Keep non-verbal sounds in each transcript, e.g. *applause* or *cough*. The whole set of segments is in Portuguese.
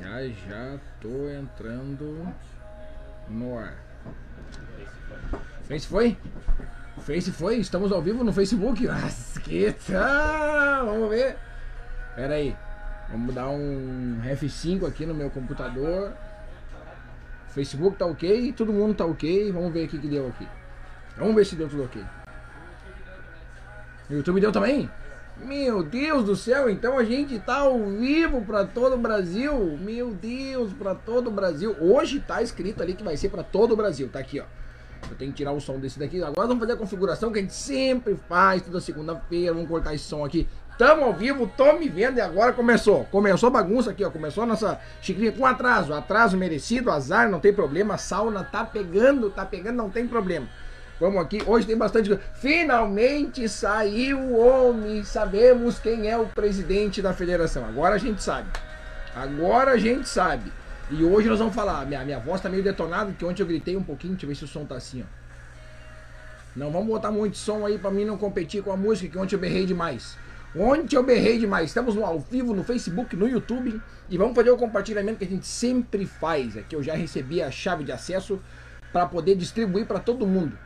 Já já tô entrando no ar. Face foi? Face foi? Estamos ao vivo no Facebook? Nossa, que tal? Vamos ver. Pera aí. Vamos dar um F5 aqui no meu computador. Facebook tá ok, todo mundo tá ok. Vamos ver o que, deu aqui. Vamos ver se deu tudo ok. YouTube deu também? Meu Deus do céu, então a gente tá ao vivo para todo o Brasil. Meu Deus, para todo o Brasil. Hoje tá escrito ali que vai ser para todo o Brasil. Tá aqui, ó. Eu tenho que tirar o som desse daqui. Agora vamos fazer a configuração que a gente sempre faz toda segunda-feira. Vamos cortar esse som aqui. Tamo ao vivo, tô me vendo e agora começou. Começou a bagunça aqui, ó. Começou a nossa xicrinha com atraso. Atraso merecido, azar, não tem problema. A sauna tá pegando, tá pegando, não tem problema. Vamos aqui, hoje tem bastante. Finalmente saiu o homem, sabemos quem é o presidente da federação. Agora a gente sabe. Agora a gente sabe. E hoje nós vamos falar. Minha, minha voz tá meio detonada, porque ontem eu gritei um pouquinho. Deixa eu ver se o som tá assim, ó. Não vamos botar muito som aí pra mim não competir com a música, que ontem eu berrei demais. Ontem eu berrei demais. Estamos no ao vivo, no Facebook, no YouTube. E vamos fazer o compartilhamento que a gente sempre faz. Aqui eu já recebi a chave de acesso para poder distribuir para todo mundo.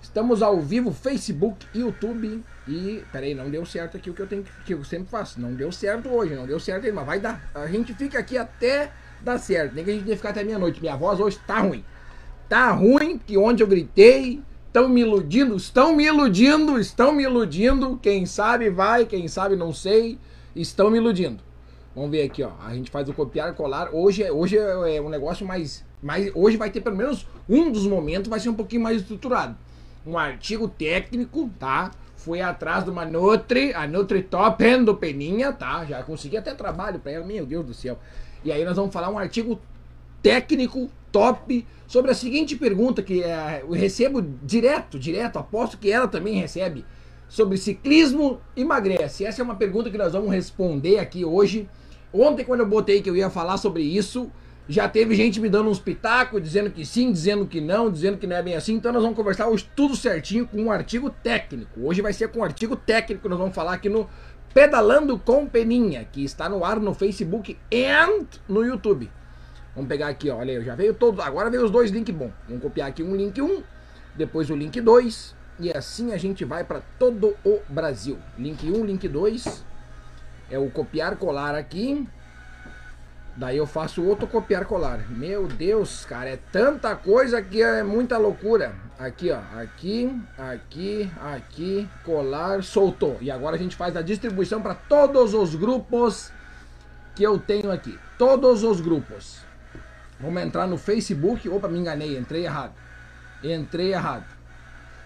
Estamos ao vivo, Facebook, YouTube e. Peraí, não deu certo aqui o que eu tenho que eu sempre faço. Não deu certo hoje, não deu certo, mas vai dar. A gente fica aqui até dar certo. Nem que a gente tenha ficar até meia-noite. Minha voz hoje tá ruim. Tá ruim, que onde eu gritei, estão me iludindo, estão me iludindo, estão me iludindo. Quem sabe vai, quem sabe não sei, estão me iludindo. Vamos ver aqui, ó. A gente faz o copiar colar. Hoje, é, hoje é, é um negócio mais, mais. Hoje vai ter pelo menos um dos momentos, vai ser um pouquinho mais estruturado um artigo técnico, tá? Fui atrás de uma Nutri, a Nutri Top do Peninha, tá? Já consegui até trabalho para ela, meu Deus do céu. E aí nós vamos falar um artigo técnico top sobre a seguinte pergunta que é, eu recebo direto, direto, aposto que ela também recebe sobre ciclismo emagrece. Essa é uma pergunta que nós vamos responder aqui hoje. Ontem quando eu botei que eu ia falar sobre isso, já teve gente me dando uns pitacos, dizendo que sim, dizendo que não, dizendo que não é bem assim. Então nós vamos conversar hoje tudo certinho com um artigo técnico. Hoje vai ser com um artigo técnico, nós vamos falar aqui no Pedalando com Peninha, que está no ar no Facebook e no YouTube. Vamos pegar aqui, olha aí, já veio todo, agora veio os dois links bom. Vamos copiar aqui um link 1, depois o link 2 e assim a gente vai para todo o Brasil. Link 1, link 2 é o copiar colar aqui. Daí eu faço outro copiar colar. Meu Deus, cara, é tanta coisa que é muita loucura. Aqui, ó, aqui, aqui, aqui, colar, soltou. E agora a gente faz a distribuição para todos os grupos que eu tenho aqui. Todos os grupos. Vamos entrar no Facebook. Opa, me enganei, entrei errado. Entrei errado.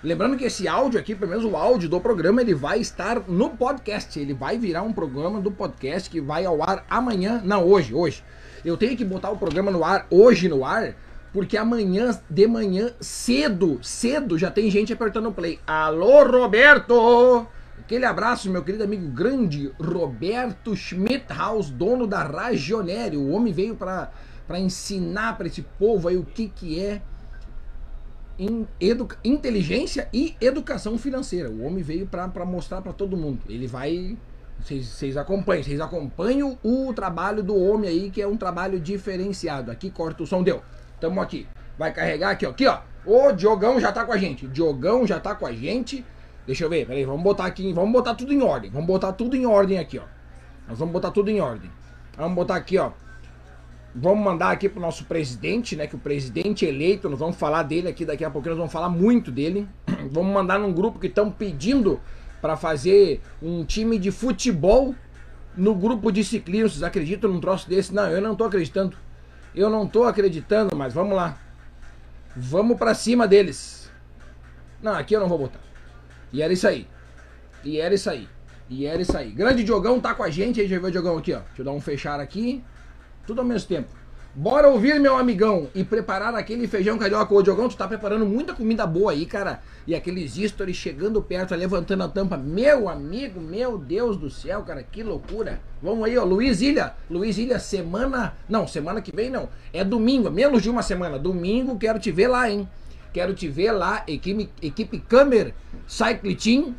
Lembrando que esse áudio aqui, pelo menos o áudio do programa, ele vai estar no podcast. Ele vai virar um programa do podcast que vai ao ar amanhã. Não, hoje, hoje. Eu tenho que botar o programa no ar hoje no ar, porque amanhã de manhã, cedo, cedo, já tem gente apertando play. Alô, Roberto! Aquele abraço, meu querido amigo grande Roberto Schmidthaus, dono da Ragionere. O homem veio para ensinar para esse povo aí o que, que é em inteligência e educação financeira. O homem veio para mostrar para todo mundo. Ele vai. Vocês acompanham, vocês acompanham o trabalho do homem aí, que é um trabalho diferenciado. Aqui corta o som, deu. Tamo aqui. Vai carregar aqui, ó. Aqui, ó. O Diogão já tá com a gente. Diogão já tá com a gente. Deixa eu ver, peraí, vamos botar aqui, vamos botar tudo em ordem. Vamos botar tudo em ordem aqui, ó. Nós vamos botar tudo em ordem. Vamos botar aqui, ó. Vamos mandar aqui pro nosso presidente, né? Que o presidente eleito, nós vamos falar dele aqui daqui a pouco, nós vamos falar muito dele. *clears throat* Vamos mandar num grupo que estão pedindo para fazer um time de futebol no grupo de ciclismo. Vocês acreditam num troço desse? Não, eu não tô acreditando. Eu não tô acreditando, mas vamos lá. Vamos para cima deles. Não, aqui eu não vou botar. E era isso aí. E era isso aí. E era isso aí. Grande Diogão tá com a gente. Aí já viu o Diogão aqui, ó. Deixa eu dar um fechar aqui. Tudo ao mesmo tempo. Bora ouvir, meu amigão, e preparar aquele feijão carioca. Ô, Diogão, tu tá preparando muita comida boa aí, cara. E aqueles stories chegando perto, levantando a tampa. Meu amigo, meu Deus do céu, cara, que loucura. Vamos aí, ó, Luiz Ilha. Luiz Ilha, semana... Não, semana que vem não. É domingo, menos de uma semana. Domingo, quero te ver lá, hein. Quero te ver lá, equipe, equipe Câmara Cycle Team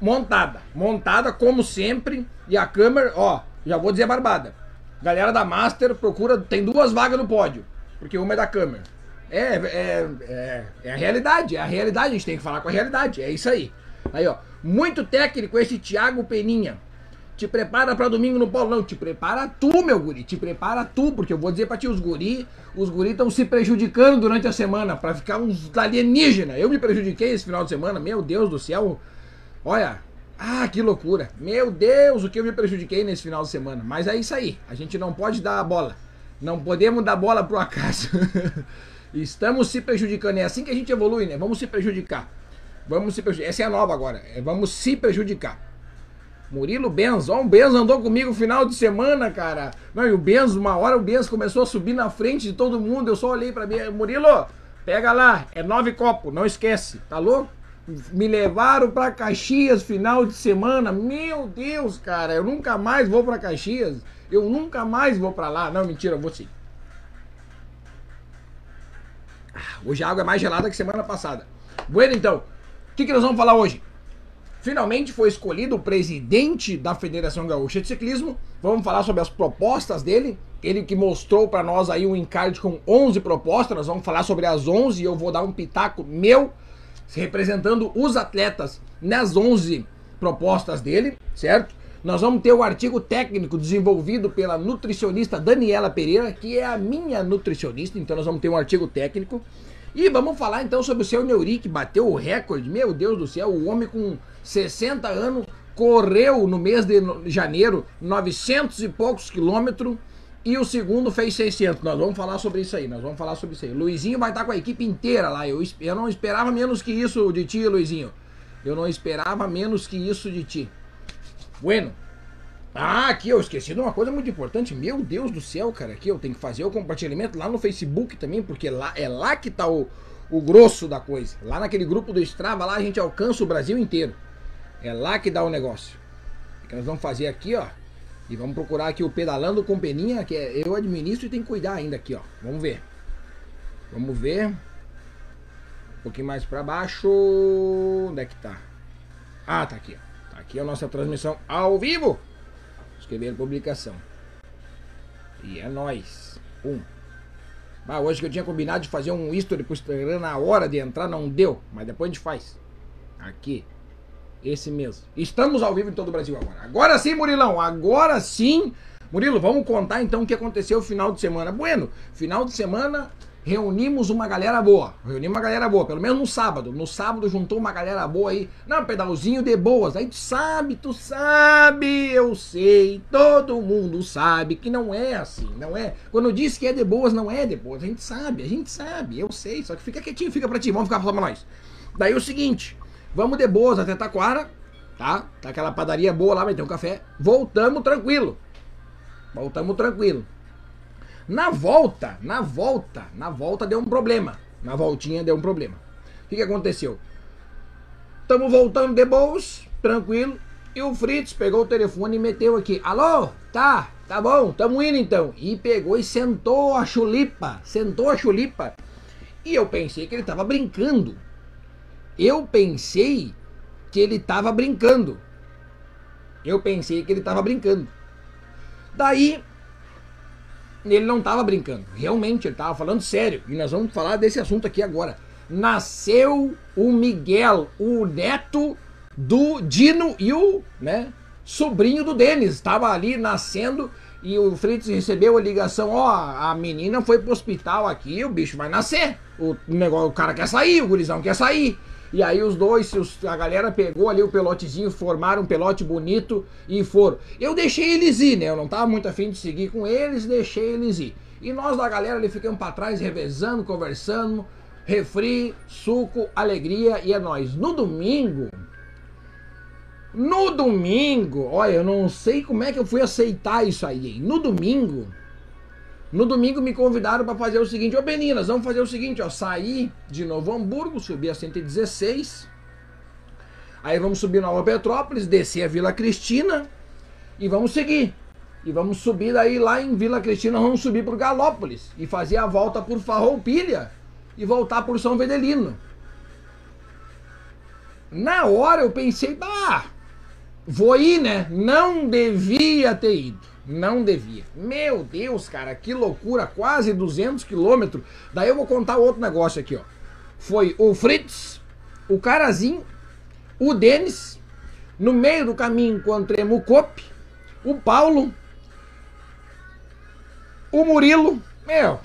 montada. Montada, como sempre. E a câmera, ó, já vou dizer barbada Galera da Master procura, tem duas vagas no pódio, porque uma é da câmera. É, é, é, é a realidade, é a realidade, a gente tem que falar com a realidade, é isso aí. Aí, ó, muito técnico esse Thiago Peninha. Te prepara para domingo no. Não, te prepara tu, meu guri. Te prepara tu, porque eu vou dizer pra ti, os guri, os guri estão se prejudicando durante a semana para ficar uns alienígenas. Eu me prejudiquei esse final de semana, meu Deus do céu. Olha, ah, que loucura. Meu Deus, o que eu me prejudiquei nesse final de semana. Mas é isso aí, a gente não pode dar a bola. Não podemos dar bola pro acaso. *laughs* Estamos se prejudicando. É assim que a gente evolui, né? Vamos se prejudicar. Vamos se prejudicar. Essa é a nova agora. É, vamos se prejudicar. Murilo Benz, ó, o Benz andou comigo final de semana, cara. Não, e o Benz, uma hora o Benz começou a subir na frente de todo mundo. Eu só olhei pra mim, Murilo, pega lá, é nove copos, não esquece, tá louco? Me levaram pra Caxias final de semana. Meu Deus, cara, eu nunca mais vou pra Caxias. Eu nunca mais vou pra lá. Não, mentira, eu vou sim. Ah, hoje a água é mais gelada que semana passada. Bueno, então, o que, que nós vamos falar hoje? Finalmente foi escolhido o presidente da Federação Gaúcha de Ciclismo. Vamos falar sobre as propostas dele. Ele que mostrou para nós aí um encarte com 11 propostas. Nós vamos falar sobre as 11 e eu vou dar um pitaco meu representando os atletas nas 11 propostas dele, certo? Nós vamos ter o artigo técnico desenvolvido pela nutricionista Daniela Pereira, que é a minha nutricionista, então nós vamos ter um artigo técnico. E vamos falar então sobre o seu Neuri, que bateu o recorde, meu Deus do céu, o homem com 60 anos, correu no mês de janeiro 900 e poucos quilômetros e o segundo fez 600. Nós vamos falar sobre isso aí, nós vamos falar sobre isso aí. Luizinho vai estar com a equipe inteira lá. Eu, eu não esperava menos que isso de ti, Luizinho. Eu não esperava menos que isso de ti. Bueno. Ah, aqui eu esqueci de uma coisa muito importante. Meu Deus do céu, cara. Aqui eu tenho que fazer o compartilhamento lá no Facebook também, porque lá é lá que tá o, o grosso da coisa. Lá naquele grupo do Strava, lá a gente alcança o Brasil inteiro. É lá que dá o negócio. O que nós vamos fazer aqui, ó. E vamos procurar aqui o pedalando com peninha, que é, eu administro e tenho que cuidar ainda aqui, ó. Vamos ver. Vamos ver. Um pouquinho mais para baixo. Onde é que tá? Ah, tá aqui, ó. Tá aqui a nossa transmissão ao vivo. Escrever publicação. E é nós. Um. Ah, hoje que eu tinha combinado de fazer um history pro Instagram na hora de entrar, não deu. Mas depois a gente faz. Aqui. Esse mesmo. Estamos ao vivo em todo o Brasil agora. Agora sim, Murilão. Agora sim. Murilo, vamos contar então o que aconteceu no final de semana. Bueno, final de semana reunimos uma galera boa. Reunimos uma galera boa, pelo menos no sábado. No sábado juntou uma galera boa aí. Não, pedalzinho de boas. Aí tu sabe, tu sabe, eu sei. Todo mundo sabe que não é assim, não é. Quando disse que é de boas, não é de boas. A gente sabe, a gente sabe, eu sei. Só que fica quietinho, fica pra ti. Vamos ficar falando pra nós. Daí o seguinte. Vamos de boas até Taquara, tá? Tá aquela padaria boa lá, vai ter um café. Voltamos tranquilo. Voltamos tranquilo. Na volta, na volta, na volta deu um problema. Na voltinha deu um problema. O que, que aconteceu? Tamo voltando de boas, tranquilo. E o Fritz pegou o telefone e meteu aqui. Alô? Tá, tá bom, tamo indo então. E pegou e sentou a chulipa. Sentou a chulipa. E eu pensei que ele tava brincando. Eu pensei que ele estava brincando. Eu pensei que ele estava brincando. Daí, ele não estava brincando. Realmente, ele estava falando sério. E nós vamos falar desse assunto aqui agora. Nasceu o Miguel, o neto do Dino e o né, sobrinho do Denis. Estava ali nascendo e o Fritz recebeu a ligação: ó, a menina foi pro hospital aqui, o bicho vai nascer. O, negócio, o cara quer sair, o gurizão quer sair. E aí os dois, a galera pegou ali o pelotezinho, formaram um pelote bonito e foram. Eu deixei eles ir, né? Eu não tava muito afim de seguir com eles, deixei eles ir. E nós da galera ali ficamos para trás, revezando, conversando, refri, suco, alegria e é nós. No domingo, no domingo, olha, eu não sei como é que eu fui aceitar isso aí. No domingo, no domingo me convidaram para fazer o seguinte, ô meninas, vamos fazer o seguinte, ó, sair de Novo Hamburgo, subir a 116, aí vamos subir Nova Petrópolis, descer a Vila Cristina e vamos seguir. E vamos subir daí lá em Vila Cristina, vamos subir por Galópolis e fazer a volta por Farroupilha e voltar por São Vedelino. Na hora eu pensei, bah, vou ir, né? Não devia ter ido. Não devia. Meu Deus, cara, que loucura, quase 200 quilômetros. Daí eu vou contar outro negócio aqui, ó. Foi o Fritz, o Carazinho, o Denis, no meio do caminho encontremos o Cope, o Paulo, o Murilo, meu,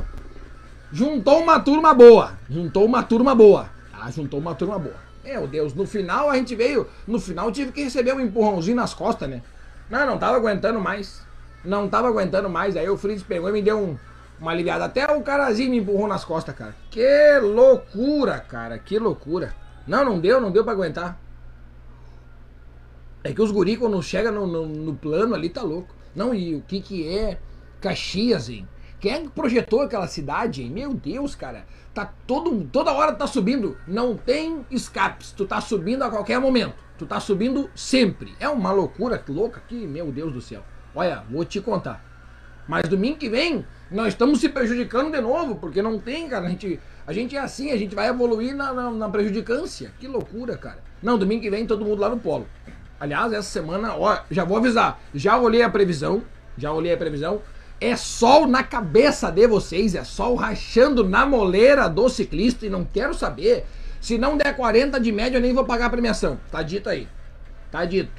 juntou uma turma boa, juntou uma turma boa, tá? Juntou uma turma boa. Meu Deus, no final a gente veio, no final tive que receber um empurrãozinho nas costas, né? Não, não tava aguentando mais. Não tava aguentando mais. Aí o Fritz pegou e me deu um, uma aliviada. Até o carazinho me empurrou nas costas, cara. Que loucura, cara. Que loucura. Não, não deu, não deu pra aguentar. É que os guri quando chega no, no, no, plano ali tá louco. Não, e o que que é Caxias, hein? Quem é que projetou aquela cidade, hein? Meu Deus, cara. Tá todo, toda hora tá subindo. Não tem escapes. Tu tá subindo a qualquer momento. Tu tá subindo sempre. É uma loucura louca aqui, meu Deus do céu. Olha, vou te contar. Mas domingo que vem, nós estamos se prejudicando de novo, porque não tem, cara. A gente, a gente é assim, a gente vai evoluir na, na, na prejudicância. Que loucura, cara. Não, domingo que vem todo mundo lá no polo. Aliás, essa semana, ó, já vou avisar, já olhei a previsão, já olhei a previsão. É sol na cabeça de vocês, é sol rachando na moleira do ciclista e não quero saber. Se não der 40 de média, eu nem vou pagar a premiação. Tá dito aí. Tá dito.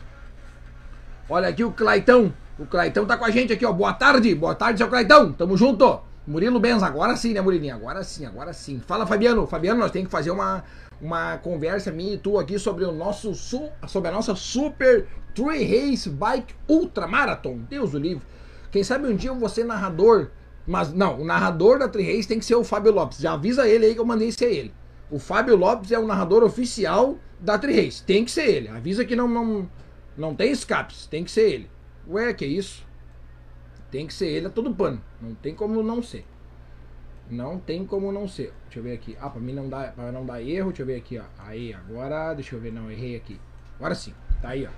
Olha aqui o Claitão. O Claitão tá com a gente aqui, ó. Boa tarde. Boa tarde, seu Claitão. Tamo junto. Murilo Benz, agora sim, né, Murilinho? Agora sim, agora sim. Fala, Fabiano. Fabiano, nós temos que fazer uma, uma conversa minha e tu aqui sobre o nosso sobre a nossa Super Tree Race Bike Ultra Marathon. Deus o livre. Quem sabe um dia eu vou ser narrador, mas não, o narrador da Tree Race tem que ser o Fábio Lopes. Já avisa ele aí que eu mandei ser ele. O Fábio Lopes é o narrador oficial da Tree Race. Tem que ser ele. Avisa que não não não tem escapes, tem que ser ele. Ué, que isso? Tem que ser ele a todo pano. Não tem como não ser. Não tem como não ser. Deixa eu ver aqui. Ah, pra mim não dá, pra não dar erro. Deixa eu ver aqui, ó. Aí, agora. Deixa eu ver. Não, errei aqui. Agora sim. Tá aí, ó.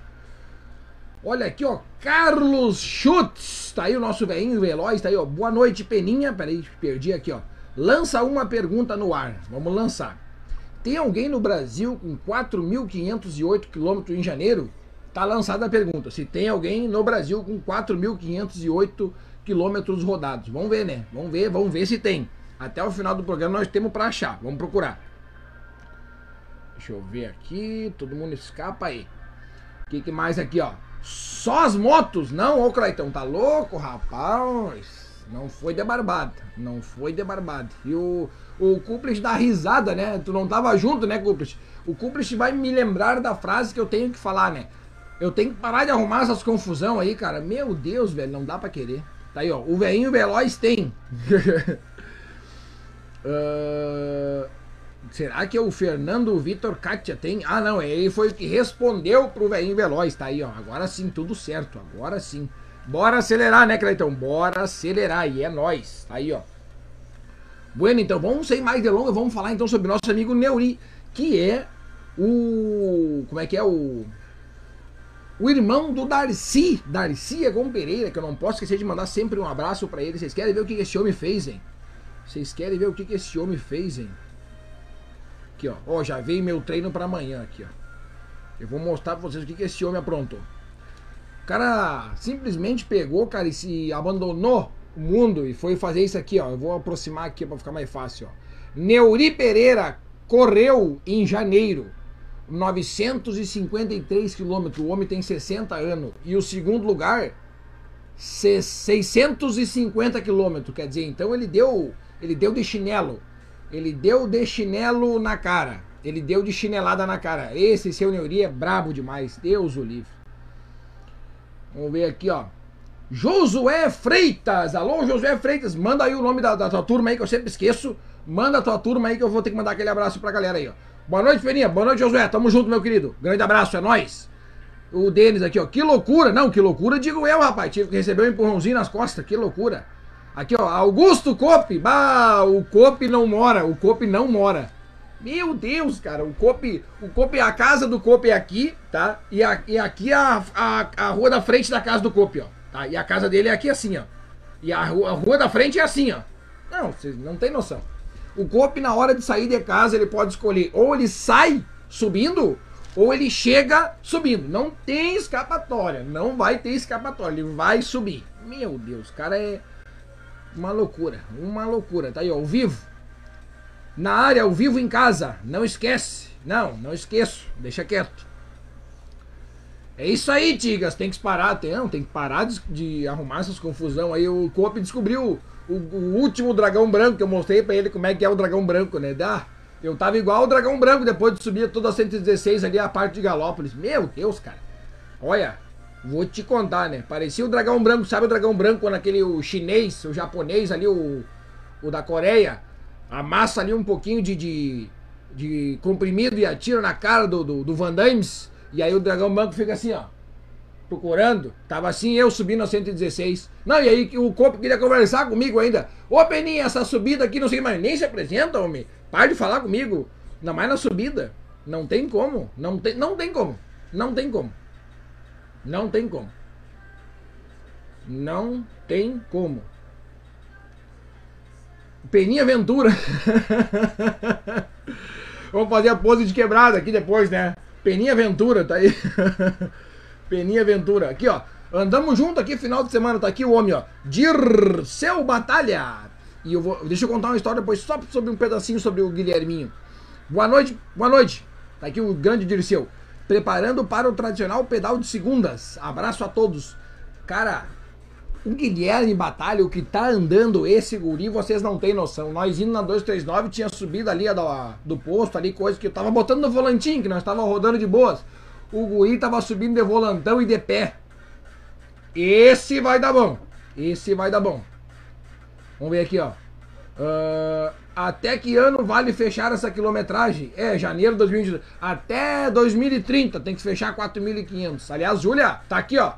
Olha aqui, ó. Carlos Schutz. Tá aí o nosso velhinho veloz. Tá aí, ó. Boa noite, Peninha. Peraí, perdi aqui, ó. Lança uma pergunta no ar. Vamos lançar. Tem alguém no Brasil com 4.508 quilômetros em janeiro? Tá lançada a pergunta. Se tem alguém no Brasil com 4.508 quilômetros rodados. Vamos ver, né? Vamos ver, vamos ver se tem. Até o final do programa nós temos para achar. Vamos procurar. Deixa eu ver aqui. Todo mundo escapa aí. O que, que, mais aqui, ó? Só as motos? Não, ô Claitão, tá louco, rapaz? Não foi de barbada. Não foi de barbada. E o, o Cúmplice dá risada, né? Tu não tava junto, né, Cúmplice? O Cúmplice vai me lembrar da frase que eu tenho que falar, né? Eu tenho que parar de arrumar essas confusão aí, cara. Meu Deus, velho, não dá para querer. Tá aí, ó. O velhinho veloz tem. uh, *laughs* será que é o Fernando Vitor Katia tem? Ah, não. Ele foi o que respondeu pro velhinho veloz. Tá aí, ó. Agora sim, tudo certo. Agora sim. Bora acelerar, né, Cleitão? Bora acelerar. E é nós. Tá aí, ó. Bueno, então vamos sem mais delongas. Vamos falar então sobre nosso amigo Neuri, que é o. Como é que é o o irmão do Darcy, Darcy Egon Pereira, que eu não posso esquecer de mandar sempre um abraço para ele. Vocês querem ver o que esse homem fez, hein? Vocês querem ver o que esse homem fez, hein? Aqui, ó. Ó, já veio meu treino para amanhã aqui, ó. Eu vou mostrar pra vocês o que esse homem aprontou. O cara simplesmente pegou, cara, e se abandonou o mundo e foi fazer isso aqui, ó. Eu vou aproximar aqui para ficar mais fácil, ó. Neuri Pereira correu em janeiro 953 quilômetros, o homem tem 60 anos. E o segundo lugar, 650 quilômetros. Quer dizer, então ele deu, ele deu de chinelo. Ele deu de chinelo na cara. Ele deu de chinelada na cara. Esse seu Neuri é brabo demais. Deus o livre. Vamos ver aqui, ó. Josué Freitas. Alô, Josué Freitas. Manda aí o nome da, da tua turma aí que eu sempre esqueço. Manda a tua turma aí que eu vou ter que mandar aquele abraço pra galera aí, ó. Boa noite, Peninha. Boa noite, Josué. Tamo junto, meu querido. Grande abraço, é nóis. O Denis aqui, ó. Que loucura. Não, que loucura, digo eu, rapaz. Tive que receber um empurrãozinho nas costas. Que loucura. Aqui, ó. Augusto Cope. Bah, o Cope não mora. O Cope não mora. Meu Deus, cara. O Cope, o Cope, a casa do Cope é aqui, tá? E, a, e aqui a, a, a rua da frente da casa do Cope, ó. Tá? E a casa dele é aqui assim, ó. E a rua, a rua da frente é assim, ó. Não, vocês não tem noção. O Cope, na hora de sair de casa, ele pode escolher ou ele sai subindo ou ele chega subindo. Não tem escapatória. Não vai ter escapatória. Ele vai subir. Meu Deus, cara é uma loucura, uma loucura. Tá aí, ao vivo. Na área, ao vivo em casa. Não esquece. Não, não esqueço. Deixa quieto. É isso aí, Tigas. Tem que parar, tem, não, tem que parar de, de arrumar essas confusão aí. O Coop descobriu o, o, último dragão branco que eu mostrei pra ele como é que é o dragão branco, né? Dá. Eu tava igual o dragão branco depois de subir toda a 116 ali a parte de Galópolis. Meu Deus, cara. Olha, vou te contar, né? Parecia o dragão branco, sabe o dragão branco naquele o chinês, o japonês ali, o, o da Coreia? Amassa ali um pouquinho de, de, de comprimido e atira na cara do, do, do Van Dames. E aí o dragão branco fica assim, ó. Procurando. Tava assim, eu subindo a 116. Não, e aí o corpo queria conversar comigo ainda. Ô Peninha, essa subida aqui, não sei mais, nem se apresenta, homem. Para de falar comigo. Ainda mais na subida. Não tem como. Não tem, não tem como. Não tem como. Não tem como. Não tem como. Peninha Ventura. *laughs* Vamos fazer a pose de quebrada aqui depois, né? Peninha Ventura, tá aí. *laughs* Peninha Ventura. Aqui, ó. Andamos junto aqui, final de semana. Tá aqui o homem, ó. Dirceu Batalha. E eu vou. Deixa eu contar uma história depois só sobre um pedacinho sobre o Guilherminho. Boa noite, boa noite. Tá aqui o grande Dirceu. Preparando para o tradicional pedal de segundas. Abraço a todos. Cara, o Guilherme Batalha, o que tá andando esse guri, vocês não têm noção. Nós indo na 239, tinha subido ali a do, do posto, ali, coisa que eu tava botando no volantinho, que nós tava rodando de boas. O guri tava subindo de volantão e de pé. Esse vai dar bom. Esse vai dar bom. Vamos ver aqui, ó. Uh, até que ano vale fechar essa quilometragem? É, janeiro de 2022. Até 2030 tem que fechar 4.500. Aliás, Júlia, tá aqui, ó.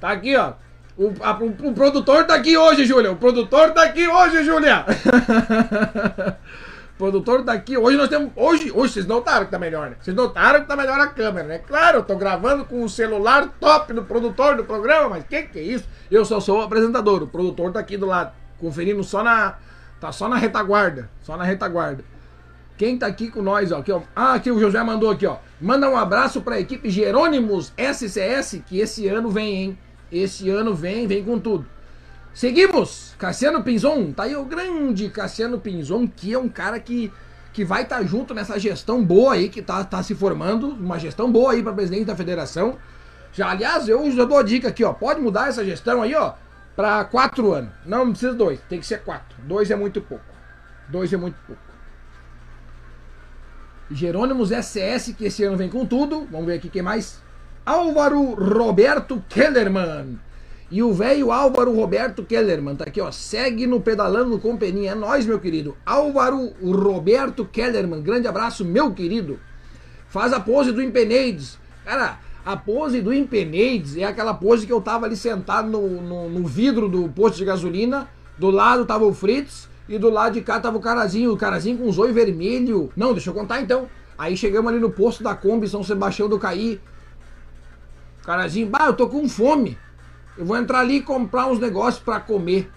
Tá aqui, ó. O, a, o, o, produtor tá aqui hoje, Júlia. O produtor tá aqui hoje, Júlia. *laughs* produtor tá aqui. Hoje nós temos. Hoje, hoje vocês notaram que tá melhor, né? Vocês notaram que tá melhor a câmera, né? Claro, eu tô gravando com o celular top do produtor do programa, mas que que é isso? Eu só sou o apresentador. O produtor tá aqui do lado, conferindo só na. Tá só na retaguarda. Só na retaguarda. Quem tá aqui com nós, ó, aqui, ó. Ah, aqui o José mandou aqui, ó. Manda um abraço pra equipe Jerônimos SCS, que esse ano vem, hein? Esse ano vem, vem com tudo. Seguimos! Cassiano Pinzon, tá aí o grande Cassiano Pinzon, que é um cara que, que vai estar tá junto nessa gestão boa aí, que tá, tá se formando, uma gestão boa aí para presidente da federação. Já, aliás, eu já dou a dica aqui, ó, pode mudar essa gestão aí, ó, para quatro anos. Não, não precisa dois, tem que ser quatro. Dois é muito pouco. Dois é muito pouco. Jerônimos SS, que esse ano vem com tudo. Vamos ver aqui quem mais. Álvaro Roberto Kellerman. E o velho Álvaro Roberto Kellerman, tá aqui, ó. Segue no Pedalando com Peninha. É nóis, meu querido. Álvaro Roberto Kellerman. Grande abraço, meu querido. Faz a pose do Impenades. Cara, a pose do Impenades é aquela pose que eu tava ali sentado no, no, no, vidro do posto de gasolina. Do lado tava o Fritz e do lado de cá tava o carazinho. O carazinho com os olhos vermelho. Não, deixa eu contar então. Aí chegamos ali no posto da Kombi São Sebastião do Caí. Carazinho, bah, eu tô com fome. Eu vou entrar ali e comprar uns negócios para comer.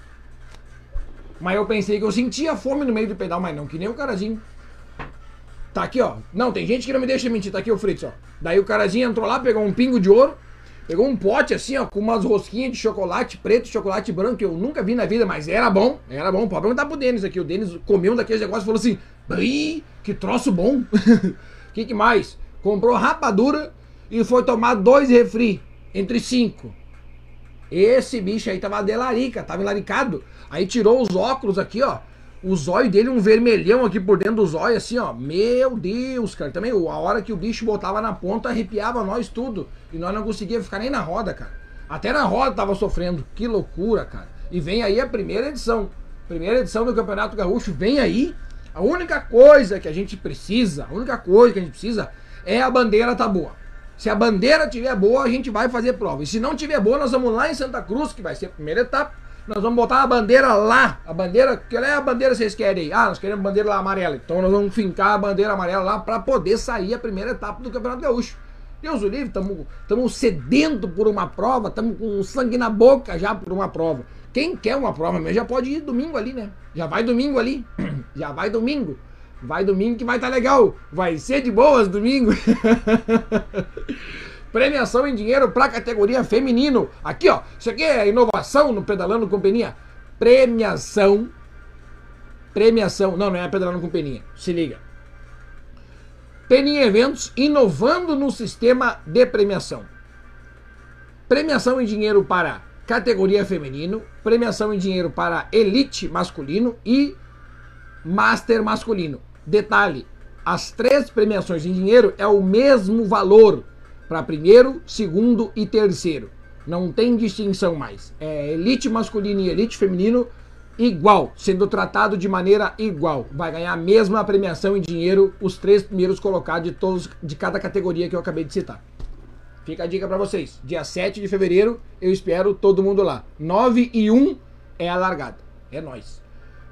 Mas eu pensei que eu sentia fome no meio do pedal, mas não, que nem o carazinho. Tá aqui, ó. Não, tem gente que não me deixa mentir. Tá aqui o Fritz, ó. Daí o carazinho entrou lá, pegou um pingo de ouro, pegou um pote assim, ó, com umas rosquinhas de chocolate preto, chocolate branco, que eu nunca vi na vida, mas era bom. Era bom. Pode perguntar pro Denis aqui. O Denis comeu um daqueles negócios e falou assim: Ih, que troço bom. O *laughs* que, que mais? Comprou rapadura e foi tomar dois refri entre cinco. Esse bicho aí tava de larica, tava enlaricado. Aí tirou os óculos aqui, ó. O zóio dele, um vermelhão aqui por dentro do zóio, assim, ó. Meu Deus, cara. Também, a hora que o bicho botava na ponta, arrepiava nós tudo. E nós não conseguíamos ficar nem na roda, cara. Até na roda tava sofrendo. Que loucura, cara. E vem aí a primeira edição. Primeira edição do Campeonato Gaúcho. Vem aí. A única coisa que a gente precisa, a única coisa que a gente precisa é a bandeira tá boa. Se a bandeira tiver boa, a gente vai fazer prova. E se não tiver boa, nós vamos lá em Santa Cruz, que vai ser a primeira etapa. Nós vamos botar a bandeira lá. A bandeira, que é a bandeira que vocês querem? Ah, nós queremos bandeira lá amarela. Então nós vamos fincar a bandeira amarela lá para poder sair a primeira etapa do Campeonato Gaúcho. Deus o livre, estamos sedento por uma prova, estamos com sangue na boca já por uma prova. Quem quer uma prova mesmo já pode ir domingo ali, né? Já vai domingo ali. *clears throat* já vai domingo. Vai domingo que vai estar tá legal. Vai ser de boas domingo. *laughs* Premiação em dinheiro para categoria feminino. Aqui, ó. Isso aqui é inovação no Pedalando com Peninha. Premiação. Premiação. Não, não é Pedalando com Peninha. Se liga. Peninha Eventos inovando no sistema de premiação. Premiação em dinheiro para categoria feminino, premiação em dinheiro para elite masculino e master masculino. Detalhe: as três premiações em dinheiro é o mesmo valor para primeiro, segundo e terceiro. Não tem distinção mais. É elite masculino e elite feminino igual, sendo tratado de maneira igual. Vai ganhar a mesma premiação em dinheiro os três primeiros colocados de todos de cada categoria que eu acabei de citar. Fica a dica para vocês. Dia 7 de fevereiro eu espero todo mundo lá. 9 e 1 é a largada. É nós.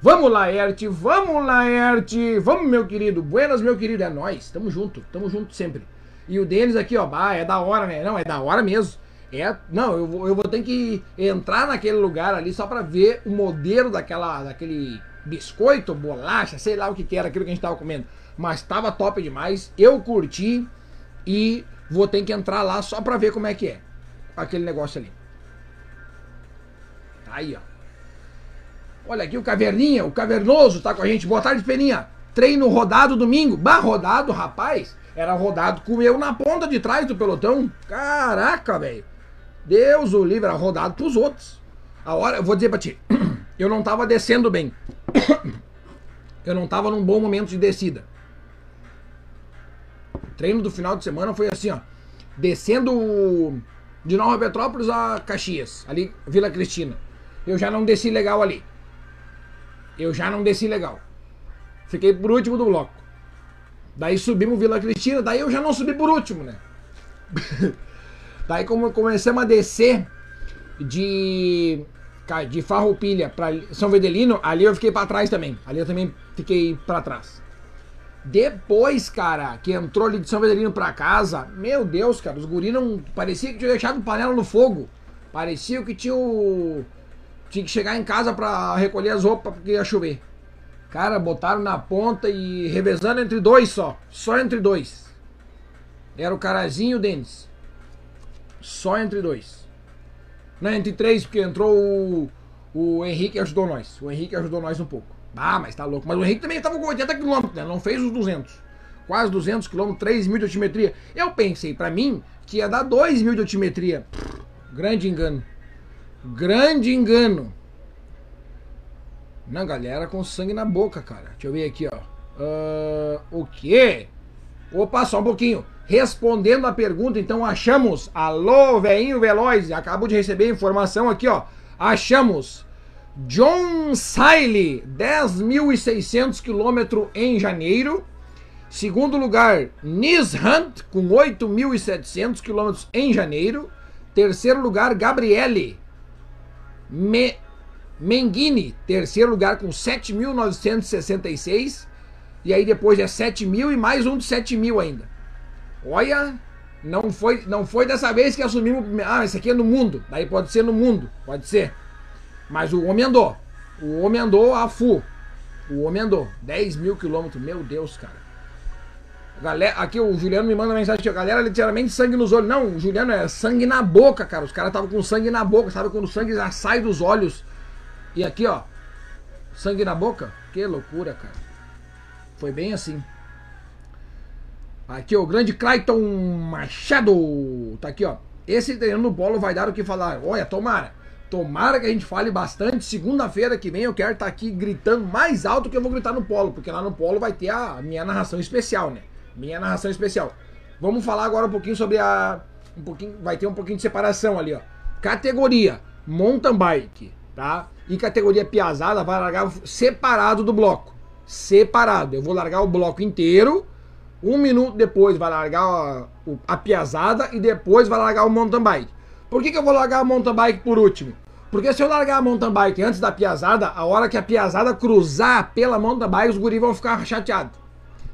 Vamos lá, Ert. Vamos lá, Ert. Vamos, meu querido. Buenas, meu querido. É nós. Tamo junto. Tamo junto sempre. E o Denis aqui, ó. Ah, é da hora, né? Não, é da hora mesmo. É, não, eu vou, eu vou ter que entrar naquele lugar ali só para ver o modelo daquela, daquele biscoito, bolacha, sei lá o que, que era aquilo que a gente tava comendo. Mas tava top demais. Eu curti e vou ter que entrar lá só para ver como é que é aquele negócio ali. Tá aí, ó. Olha aqui o Caverninha, o Cavernoso tá com a gente. Boa tarde, Peninha. Treino rodado domingo. Bah, rodado, rapaz. Era rodado com eu na ponta de trás do pelotão. Caraca, velho. Deus o livre, era rodado pros outros. A hora, eu vou dizer pra ti, *clears throat* eu não tava descendo bem. *clears throat* Eu não tava num bom momento de descida. O treino do final de semana foi assim, ó. Descendo de Nova Petrópolis a Caxias, ali, Vila Cristina. Eu já não desci legal ali. Eu já não desci legal. Fiquei por último do bloco. Daí subimos Vila Cristina, daí eu já não subi por último, né? *laughs* daí como começamos a descer de de Farroupilha para São Vedelino, ali eu fiquei para trás também. Ali eu também fiquei para trás. Depois, cara, que entrou ali de São Vedelino pra casa, meu Deus, cara, os guris não. Parecia que tinha deixado panela no fogo. Parecia que tinha o tinha que chegar em casa para recolher as roupas porque ia chover. Cara, botaram na ponta e revezando entre dois só. Só entre dois. Era o Carazinho e o Denis. Só entre dois. Não, entre três, porque entrou o, o Henrique ajudou nós. O Henrique ajudou nós um pouco. Ah, mas tá louco. Mas o Henrique também estava com 80 km, né? Não fez os 200. Quase 200 km, 3 mil de altimetria. Eu pensei, para mim, que ia dar 2 mil de altimetria. Grande engano. Grande engano. Não, galera com sangue na boca, cara. Deixa eu ver aqui, ó. Uh, o quê? Opa, só um pouquinho. Respondendo a pergunta, então achamos. Alô, veinho veloz. Acabo de receber informação aqui, ó. Achamos. John Siley, 10.600 quilômetros em janeiro. Segundo lugar, Nis Hunt, com 8.700 quilômetros em janeiro. Terceiro lugar, Gabriele, me, Menghini, terceiro lugar com 7.966. E aí depois é 7 mil e mais um de 7 mil ainda. Olha, não foi, não foi dessa vez que assumimos. Ah, esse aqui é no mundo. Daí pode ser no mundo, pode ser. Mas o homem andou. O homem andou a full. O homem andou. 10 mil quilômetros. Meu Deus, cara. Galera, aqui o Juliano me manda mensagem aqui, galera, literalmente sangue nos olhos. Não, o Juliano é sangue na boca, cara. Os caras estavam com sangue na boca, sabe quando o sangue já sai dos olhos? E aqui, ó, sangue na boca? Que loucura, cara. Foi bem assim. Aqui, ó, o grande Clayton Machado. Tá aqui, ó. Esse treino no polo vai dar o que falar. Olha, tomara. Tomara que a gente fale bastante. Segunda-feira que vem eu quero estar tá aqui gritando mais alto que eu vou gritar no polo, porque lá no polo vai ter a minha narração especial, né? Minha narração especial. Vamos falar agora um pouquinho sobre a. Um pouquinho, vai ter um pouquinho de separação ali, ó. Categoria mountain bike, tá? E categoria piazada vai largar separado do bloco. Separado. Eu vou largar o bloco inteiro. Um minuto depois vai largar a, a piazada e depois vai largar o mountain bike. Por que, que eu vou largar a mountain bike por último? Porque se eu largar a mountain bike antes da piazada, a hora que a piazada cruzar pela mountain bike, os guris vão ficar chateados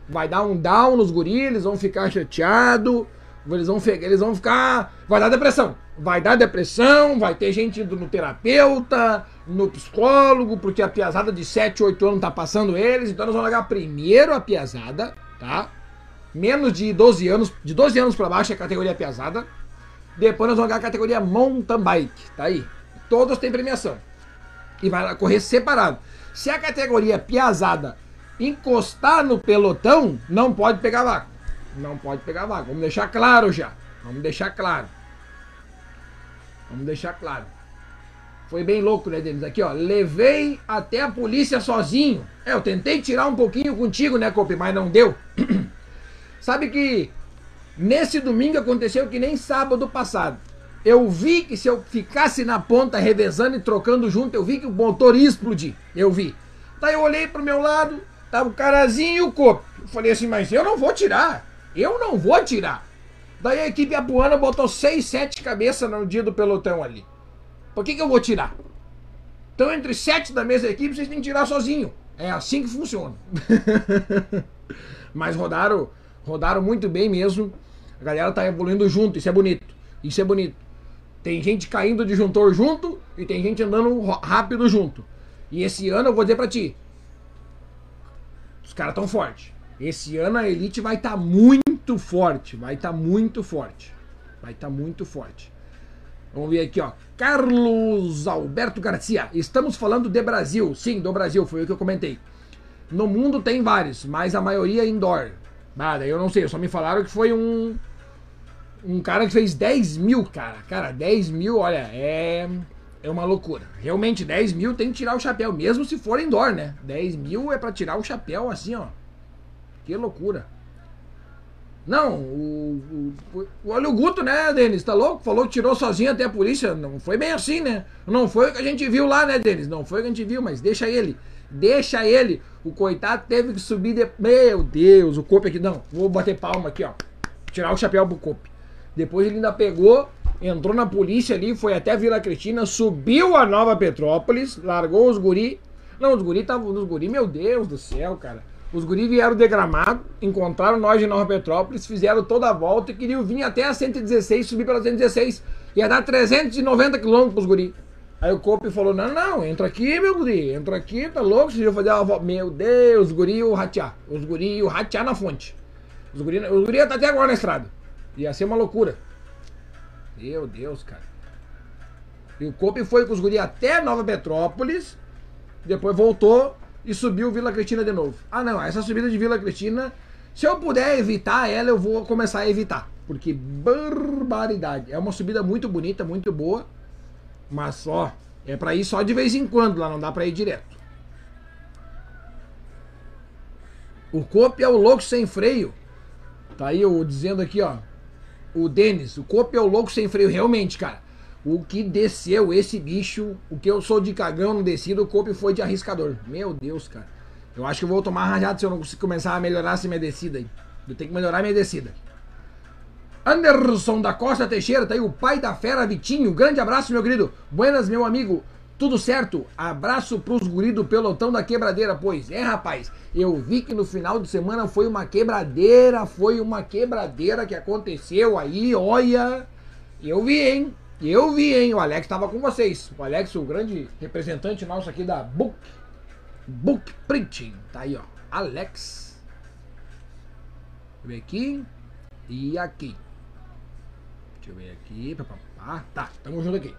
vai dar um down nos guris, eles vão ficar chateados, eles vão, eles vão ficar. Vai dar depressão. Vai dar depressão, vai ter gente indo no terapeuta, no psicólogo, porque a piazada de 7, 8 anos tá passando eles, então nós vamos largar primeiro a piazada, tá? Menos de 12 anos, de 12 anos para baixo é categoria pesada. Depois nós vamos jogar a categoria mountain bike, tá aí. Todos têm premiação. E vai correr separado. Se a categoria piazada encostar no pelotão, não pode pegar vaga. Não pode pegar vaga. Vamos deixar claro já. Vamos deixar claro. Vamos deixar claro. Foi bem louco, né, Denis? Aqui, ó. Levei até a polícia sozinho. É, eu tentei tirar um pouquinho contigo, né, Cope? Mas não deu. *clears throat* Sabe que nesse domingo aconteceu que nem sábado passado. Eu vi que se eu ficasse na ponta revezando e trocando junto, eu vi que o motor ia explodir. Eu vi. Daí eu olhei pro meu lado, tava o carazinho e o Cope. Eu falei assim, mas eu não vou tirar. Eu não vou tirar. Daí a equipe apuana botou 6, 7 cabeças no dia do pelotão ali. Por que, que eu vou tirar? Então, entre sete da mesma equipe, vocês têm que tirar sozinho. É assim que funciona. *laughs* Mas rodaram, rodaram muito bem mesmo. A galera tá evoluindo junto, isso é bonito. Isso é bonito. Tem gente caindo de juntor junto e tem gente andando rápido junto. E esse ano eu vou dizer pra ti. Os caras tão fortes. Esse ano a Elite vai estar tá muito forte. Vai estar tá muito forte. Vai estar tá muito forte. Vamos ver aqui, ó. Carlos Alberto Garcia. Estamos falando de Brasil. Sim, do Brasil, foi o que eu comentei. No mundo tem vários, mas a maioria é indoor. Nada, eu não sei, só me falaram que foi um. Um cara que fez 10 mil, cara. Cara, 10 mil, olha, é. É uma loucura. Realmente, 10 mil tem que tirar o chapéu, mesmo se for indoor, né? 10 mil é para tirar o chapéu assim, ó. Que loucura. Não, o, o, olha o Guto, né, Denis? Tá louco? Falou que tirou sozinho até a polícia. Não foi bem assim, né? Não foi o que a gente viu lá, né, Denis? Não foi o que a gente viu, mas deixa ele. Deixa ele. O coitado teve que subir de... Meu Deus, o Cope aqui. Não, vou bater palma aqui, ó. Tirar o chapéu pro Cope. Depois ele ainda pegou, entrou na polícia ali, foi até Vila Cristina, subiu a Nova Petrópolis, largou os guri. Não, os guri estavam. Os guri, meu Deus do céu, cara. Os guris vieram de Gramado, encontraram nós de Nova Petrópolis, fizeram toda a volta e queriam vir até a 116, subir pela 116. Ia dar 390 quilômetros pros guris. Aí o Cope falou: Não, não, entra aqui, meu guri, entra aqui, tá louco? Vocês iam fazer uma volta. Meu Deus, guri o ratear. Os guri o ratear na fonte. Os guri, os guri tá até agora na estrada. Ia ser uma loucura. Meu Deus, cara. E o Cope foi com os guri até Nova Petrópolis, depois voltou e subiu Vila Cristina de novo. Ah, não, essa subida de Vila Cristina, se eu puder evitar ela, eu vou começar a evitar. Porque barbaridade. É uma subida muito bonita, muito boa. Mas só, é para ir só de vez em quando, lá não dá para ir direto. O Cope é o louco sem freio. Tá aí eu dizendo aqui, ó. O Denis, o Cope é o louco sem freio, realmente, cara. O que desceu esse bicho, o que eu sou de cagão no descido, o Cope foi de arriscador. Meu Deus, cara. Eu acho que eu vou tomar rajado se eu não conseguir começar a melhorar essa minha descida aí. Eu tenho que melhorar minha descida. Anderson da Costa Teixeira, tá aí o pai da fera Vitinho. Grande abraço, meu querido. Buenas, meu amigo. Tudo certo? Abraço pros guri do pelotão da quebradeira, pois é, rapaz. Eu vi que no final de semana foi uma quebradeira, foi uma quebradeira que aconteceu aí, olha. Eu vi, hein? Eu vi, hein? O Alex estava com vocês. O Alex, o grande representante nosso aqui da Book. Book Printing. Tá aí, ó. Alex. Deixa eu ver aqui. E aqui. Deixa eu ver aqui. Ah, tá. Tamo junto aqui.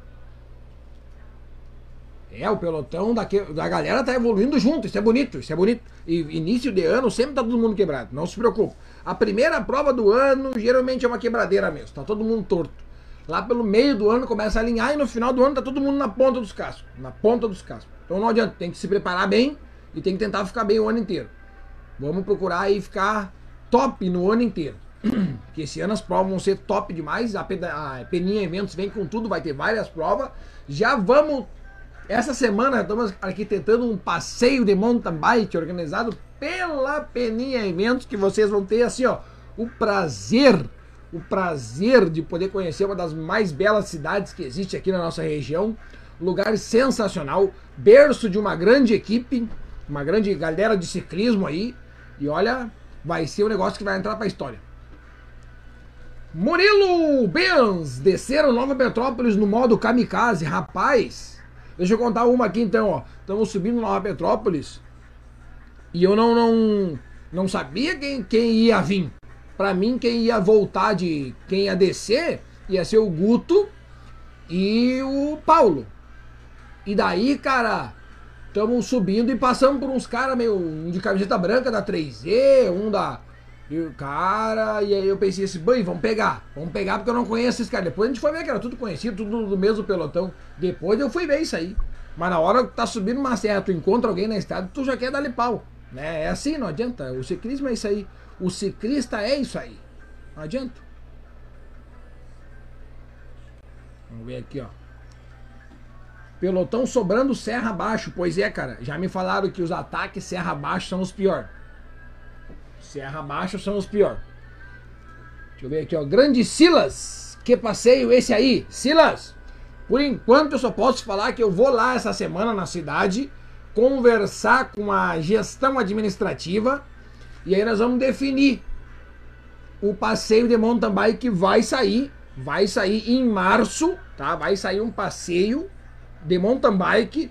É, o pelotão da, que... da galera tá evoluindo junto. Isso é bonito, isso é bonito. E início de ano sempre tá todo mundo quebrado. Não se preocupe. A primeira prova do ano geralmente é uma quebradeira mesmo. Tá todo mundo torto. Lá pelo meio do ano começa a alinhar e no final do ano tá todo mundo na ponta dos cascos. Na ponta dos cascos. Então não adianta, tem que se preparar bem e tem que tentar ficar bem o ano inteiro. Vamos procurar aí ficar top no ano inteiro. *clears throat* Porque esse ano as provas vão ser top demais. A, Peninha Eventos vem com tudo, vai ter várias provas. Já vamos. Essa semana estamos arquitetando um passeio de mountain bike organizado pela Peninha Eventos, que vocês vão ter assim, ó, o prazer o prazer de poder conhecer uma das mais belas cidades que existe aqui na nossa região. Lugar sensacional, berço de uma grande equipe, uma grande galera de ciclismo aí. E olha, vai ser um negócio que vai entrar para a história. Murilo Benz desceram Nova Petrópolis no modo kamikaze, rapaz. Deixa eu contar uma aqui então, ó. Estamos subindo Nova Petrópolis e eu não não não sabia quem, quem ia vir. Pra mim, quem ia voltar de. Quem ia descer ia ser o Guto e o Paulo. E daí, cara, estamos subindo e passamos por uns caras meio. Um de camiseta branca da 3Z, um da. E o cara, e aí eu pensei assim, bem, vamos pegar, vamos pegar porque eu não conheço esses caras. Depois a gente foi ver que era tudo conhecido, tudo do mesmo pelotão. Depois eu fui ver isso aí. Mas na hora que tá subindo uma serra, tu encontra alguém na estrada, tu já quer dar-lhe pau. Né? É assim, não adianta. O ciclismo é isso aí. O ciclista é isso aí. Não adianta. Vamos ver aqui, ó. Pelotão sobrando serra abaixo. Pois é, cara. Já me falaram que os ataques serra abaixo são os piores. Serra abaixo são os piores. Deixa eu ver aqui, ó. Grande Silas. Que passeio esse aí. Silas. Por enquanto eu só posso falar que eu vou lá essa semana na cidade conversar com a gestão administrativa e aí nós vamos definir o passeio de mountain bike vai sair, vai sair em março, tá? Vai sair um passeio de mountain bike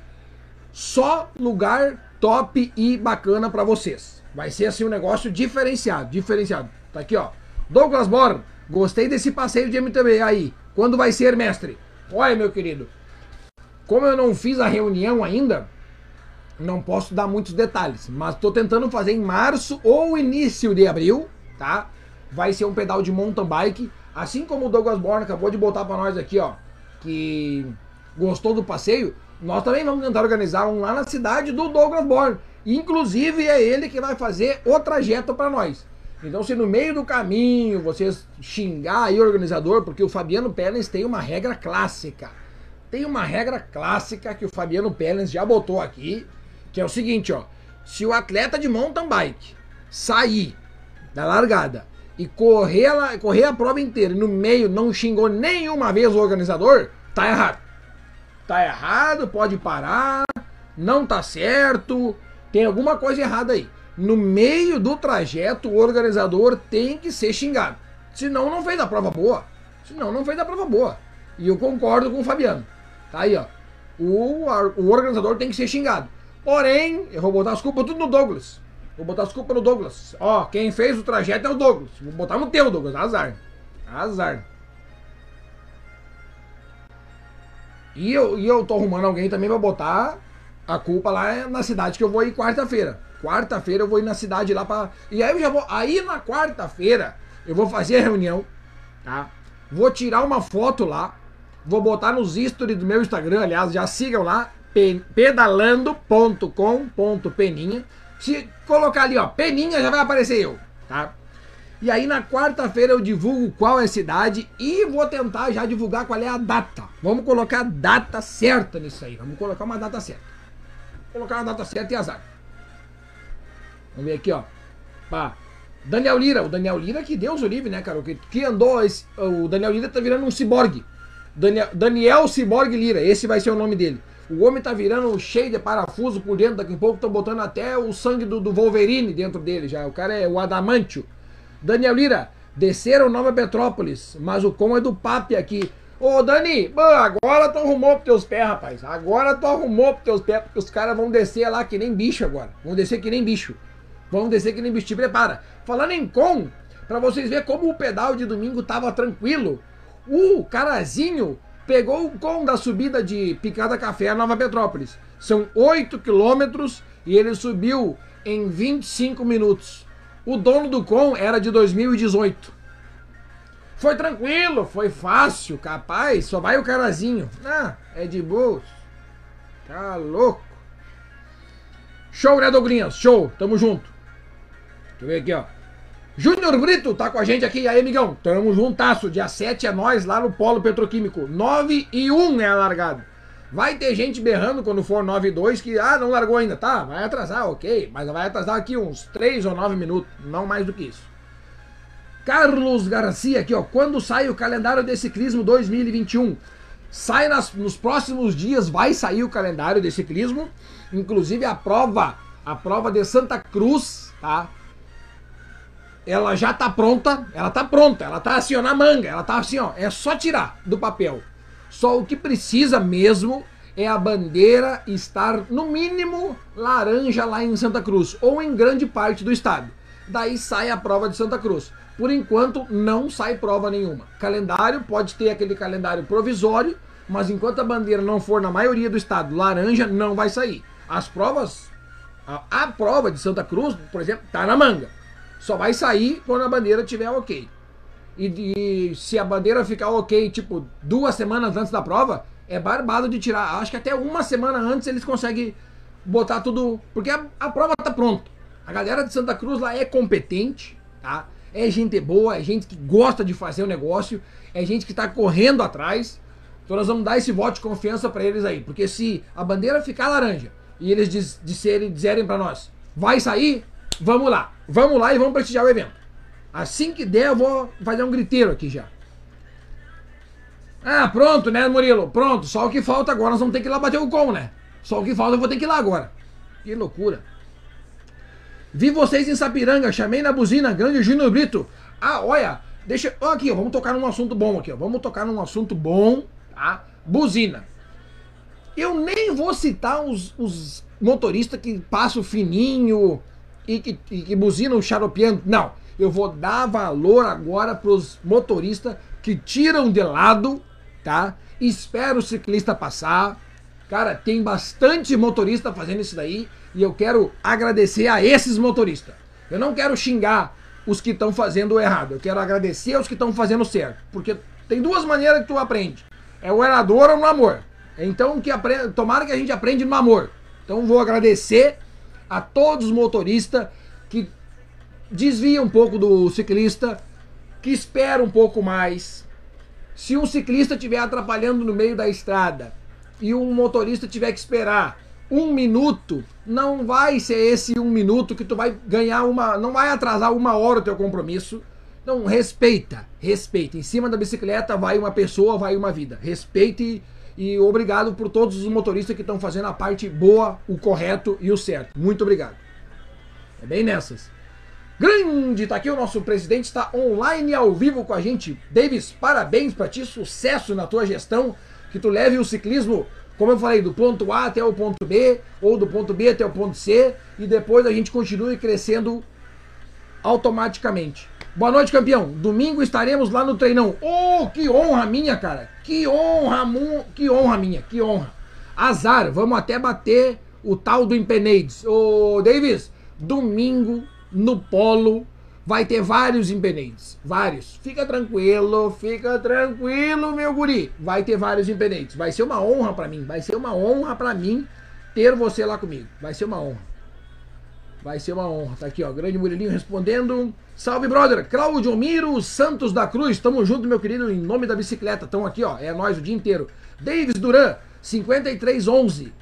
só lugar top e bacana para vocês. Vai ser assim um negócio diferenciado, diferenciado. Tá aqui, ó. Douglas Born, gostei desse passeio de MTB aí. Quando vai ser, mestre? Olha, meu querido. Como eu não fiz a reunião ainda, não posso dar muitos detalhes, mas estou tentando fazer em março ou início de abril, tá? Vai ser um pedal de mountain bike, assim como o Douglas Born acabou de botar para nós aqui, ó, que gostou do passeio. Nós também vamos tentar organizar um lá na cidade do Douglas Born. Inclusive é ele que vai fazer o trajeto para nós. Então, se no meio do caminho vocês xingar aí o organizador, porque o Fabiano Pellens tem uma regra clássica. Tem uma regra clássica que o Fabiano Pellens já botou aqui, que é o seguinte, ó. Se o atleta de mountain bike sair da largada e correr a, correr a prova inteira e no meio não xingou nenhuma vez o organizador, tá errado. Tá errado, pode parar, não tá certo, tem alguma coisa errada aí no meio do trajeto, o organizador tem que ser xingado. Senão, não fez a prova boa. Senão, não fez a prova boa. E eu concordo com o Fabiano. Tá aí, ó. O, o organizador tem que ser xingado. Porém, eu vou botar as culpas tudo no Douglas. Vou botar as culpas no Douglas. Ó, quem fez o trajeto é o Douglas. Vou botar no teu, Douglas. Azar. Azar. E eu, e eu tô arrumando alguém também pra botar a culpa lá na cidade que eu vou ir quarta-feira. Quarta-feira eu vou ir na cidade lá para E aí eu já vou. Aí na quarta-feira eu vou fazer a reunião, tá? Vou tirar uma foto lá. Vou botar nos stories do meu Instagram, aliás, já sigam lá, pedalando.com.peninha. Se colocar ali, ó, peninha, já vai aparecer eu, tá? E aí na quarta-feira eu divulgo qual é a cidade e vou tentar já divulgar qual é a data. Vamos colocar a data certa nisso aí. Vamos colocar uma data certa. Colocar uma data certa e azar. Vamos ver aqui, ó. Pá. Daniel Lira, o Daniel Lira que Deus o livre, né, cara? Que, que andou, esse, o Daniel Lira tá virando um ciborgue. Daniel, Daniel Ciborgue Lira, esse vai ser o nome dele. O homem tá virando cheio de parafuso por dentro, daqui a pouco estão botando até o sangue do, do, Wolverine dentro dele já. O cara é o adamantio. Daniel Lira, desceram Nova Petrópolis, mas o com é do papi aqui. Ô Dani, agora tu arrumou pros teus pés, rapaz. Agora tu arrumou pros teus pés, porque os caras vão descer lá que nem bicho agora. Vão descer que nem bicho. Vamos descer que nem bicho. Te prepara. Falando em com, para vocês verem como o pedal de domingo tava tranquilo. O carazinho pegou o com da subida de Picada Café a Nova Petrópolis. São 8 quilômetros e ele subiu em 25 minutos. O dono do com era de 2018. Foi tranquilo, foi fácil, capaz, só vai o carazinho. Ah, é de boa. Tá louco. Show, né, Douglinhas? Show, tamo junto. Deixa eu ver aqui, ó. Júnior Brito tá com a gente aqui. aí, amigão? Tamo juntasso. Dia 7 é nós lá no Polo Petroquímico. 9 e 1 é a largada. Vai ter gente berrando quando for 9 e 2 que, ah, não largou ainda. Tá, vai atrasar, ok. Mas vai atrasar aqui uns 3 ou 9 minutos. Não mais do que isso. Carlos Garcia aqui, ó. Quando sai o calendário de ciclismo 2021? Sai nas, nos próximos dias, vai sair o calendário de ciclismo. Inclusive a prova, a prova de Santa Cruz, tá? ela já tá pronta, ela tá pronta, ela tá assim, ó, na manga, ela tá assim, ó, é só tirar do papel. Só o que precisa mesmo é a bandeira estar no mínimo laranja lá em Santa Cruz ou em grande parte do estado. daí sai a prova de Santa Cruz. Por enquanto, não sai prova nenhuma. Calendário pode ter aquele calendário provisório, mas enquanto a bandeira não for na maioria do estado laranja, não vai sair. As provas, a, a prova de Santa Cruz, por exemplo, tá na manga. Só vai sair quando a bandeira tiver ok. E, e, se a bandeira ficar ok, tipo, duas semanas antes da prova, é barbado de tirar. Acho que até uma semana antes eles conseguem botar tudo. Porque a, a prova tá pronta. A galera de Santa Cruz lá é competente, tá? É gente boa, é gente que gosta de fazer o negócio, é gente que tá correndo atrás. Então nós vamos dar esse voto de confiança para eles aí. Porque se a bandeira ficar laranja e eles diz, disserem, dizerem para nós, vai sair, vamos lá. Vamos lá e vamos prestigiar o evento. Assim que der, eu vou fazer um griteiro aqui já. Ah, pronto, né, Murilo? Pronto, só o que falta agora, nós vamos ter que ir lá bater o com, né? Só o que falta, eu vou ter que ir lá agora. Que loucura. Vi vocês em Sapiranga, chamei na buzina, grande Júnior Brito. Ah, olha, deixa. Ó, aqui, ó, vamos tocar num assunto bom aqui, ó. Vamos tocar num assunto bom, tá? Buzina. Eu nem vou citar os, os motoristas que passam fininho e que, e que buzinam xaropeando. Não eu vou dar valor agora para os motoristas que tiram de lado, tá? Espero o ciclista passar. Cara, tem bastante motorista fazendo isso daí e eu quero agradecer a esses motoristas. Eu não quero xingar os que estão fazendo errado. Eu quero agradecer aos que estão fazendo certo, porque tem duas maneiras que tu aprende. É o orador ou no amor. Então que aprenda, tomara que a gente aprende no amor. Então vou agradecer a todos os motoristas que desvia um pouco do ciclista, que espera um pouco mais. Se um ciclista estiver atrapalhando no meio da estrada e um motorista tiver que esperar um minuto, não vai ser esse um minuto que tu vai ganhar uma. Não vai atrasar uma hora o teu compromisso. Então, respeita, respeita. Em cima da bicicleta vai uma pessoa, vai uma vida. Respeite e obrigado por todos os motoristas que estão fazendo a parte boa, o correto e o certo. Muito obrigado. É bem nessas. Grande, tá aqui o nosso presidente, está online ao vivo com a gente. Davis, parabéns para ti, sucesso na tua gestão, que tu leve o ciclismo, como eu falei, do ponto A até o ponto B, ou do ponto B até o ponto C, e depois a gente continue crescendo automaticamente. Boa noite, campeão. Domingo estaremos lá no treinão. Oh, que honra minha, cara. Que honra, que honra minha, que honra. Azar, vamos até bater o tal do Empenades. Ô, Davis, domingo no polo vai ter vários impedentes. Vários. Fica tranquilo, fica tranquilo, meu guri. Vai ter vários impedentes. Vai ser uma honra para mim. Vai ser uma honra para mim ter você lá comigo. Vai ser uma honra. Vai ser uma honra. Tá aqui, ó. Grande Murilinho respondendo. Salve, brother. Cláudio Miro Santos da Cruz. Tamo junto, meu querido, em nome da bicicleta. Tamo aqui, ó. É nós o dia inteiro. Davis Duran, 5311.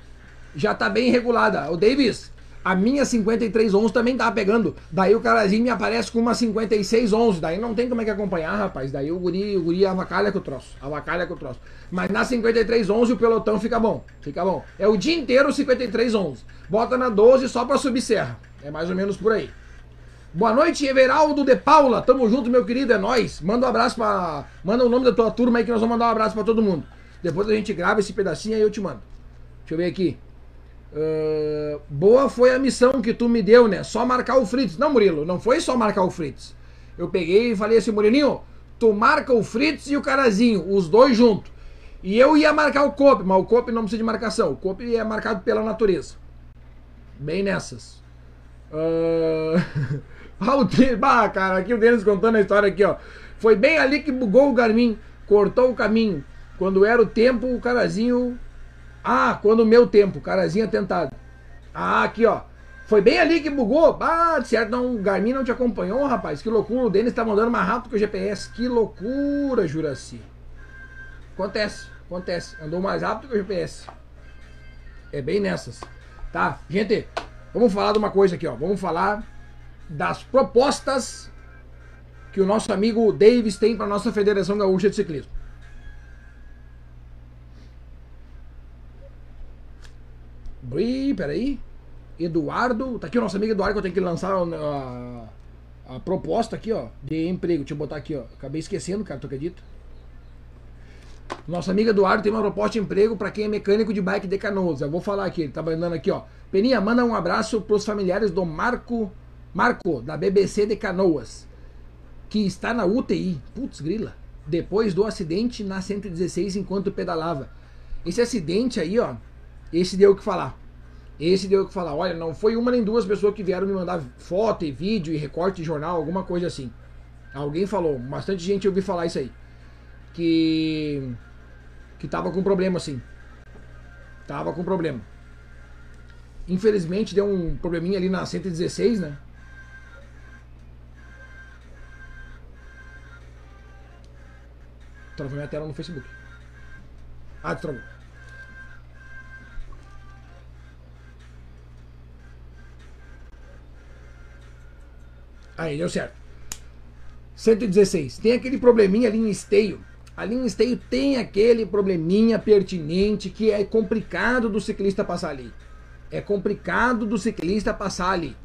Já tá bem regulada. O Davis, a minha 5311 também tava pegando. Daí o carazinho me aparece com uma 5611. Daí não tem como é que acompanhar, rapaz. Daí o guri, o guri avacalha com o troço. Avacalha com o troço. Mas na 5311 o pelotão fica bom. Fica bom. É o dia inteiro 5311. Bota na 12 só pra subir serra. É mais ou menos por aí. Boa noite, Everaldo de Paula. Tamo junto, meu querido. É nós. Manda um abraço pra. Manda o nome da tua turma aí que nós vamos mandar um abraço pra todo mundo. Depois a gente grava esse pedacinho aí eu te mando. Deixa eu ver aqui. Uh, boa foi a missão que tu me deu, né? Só marcar o Fritz. Não, Murilo, não foi só marcar o Fritz. Eu peguei e falei assim, Murilinho, tu marca o Fritz e o Carazinho, os dois juntos. E eu ia marcar o Cope, mas o Cope não precisa de marcação. O Cope é marcado pela natureza. Bem nessas. Uh... ah, *laughs* o bah, cara, aqui o Denis contando a história aqui, ó. Foi bem ali que bugou o Garmin, cortou o caminho. Quando era o tempo, o Carazinho ah, quando o meu tempo, carazinho atentado. Ah, aqui ó. Foi bem ali que bugou. Ah, certo, não, o Garmin não te acompanhou, rapaz. Que loucura. O Denis tá mandando mais rápido que o GPS. Que loucura, Juraci. Acontece, acontece. Andou mais rápido que o GPS. É bem nessas. Tá? Gente, vamos falar de uma coisa aqui, ó. Vamos falar das propostas que o nosso amigo Davis tem para nossa Federação Gaúcha de Ciclismo. Peraí. Eduardo. Tá aqui o nosso amigo Eduardo que eu tenho que lançar a, a, a, proposta aqui, ó. De emprego. Deixa eu botar aqui, ó. Acabei esquecendo, cara, tu acredita? Nosso amigo Eduardo tem uma proposta de emprego para quem é mecânico de bike de canoas. Eu vou falar aqui, ele tá mandando aqui, ó. Peninha, manda um abraço pros familiares do Marco Marco, da BBC de Canoas, que está na UTI. Putz, grila. Depois do acidente na 116 enquanto pedalava. Esse acidente aí, ó, esse deu o que falar. Esse deu o que falar. Olha, não foi uma nem duas pessoas que vieram me mandar foto e vídeo e recorte de jornal, alguma coisa assim. Alguém falou, bastante gente ouviu falar isso aí. Que. Que tava com problema, assim. Tava com problema. Infelizmente deu um probleminha ali na 116, né? Travou minha tela no Facebook. Ah, travou. Aí, deu certo. 116. Tem aquele probleminha ali em esteio. Ali em esteio tem aquele probleminha pertinente que é complicado do ciclista passar ali. É complicado do ciclista passar ali.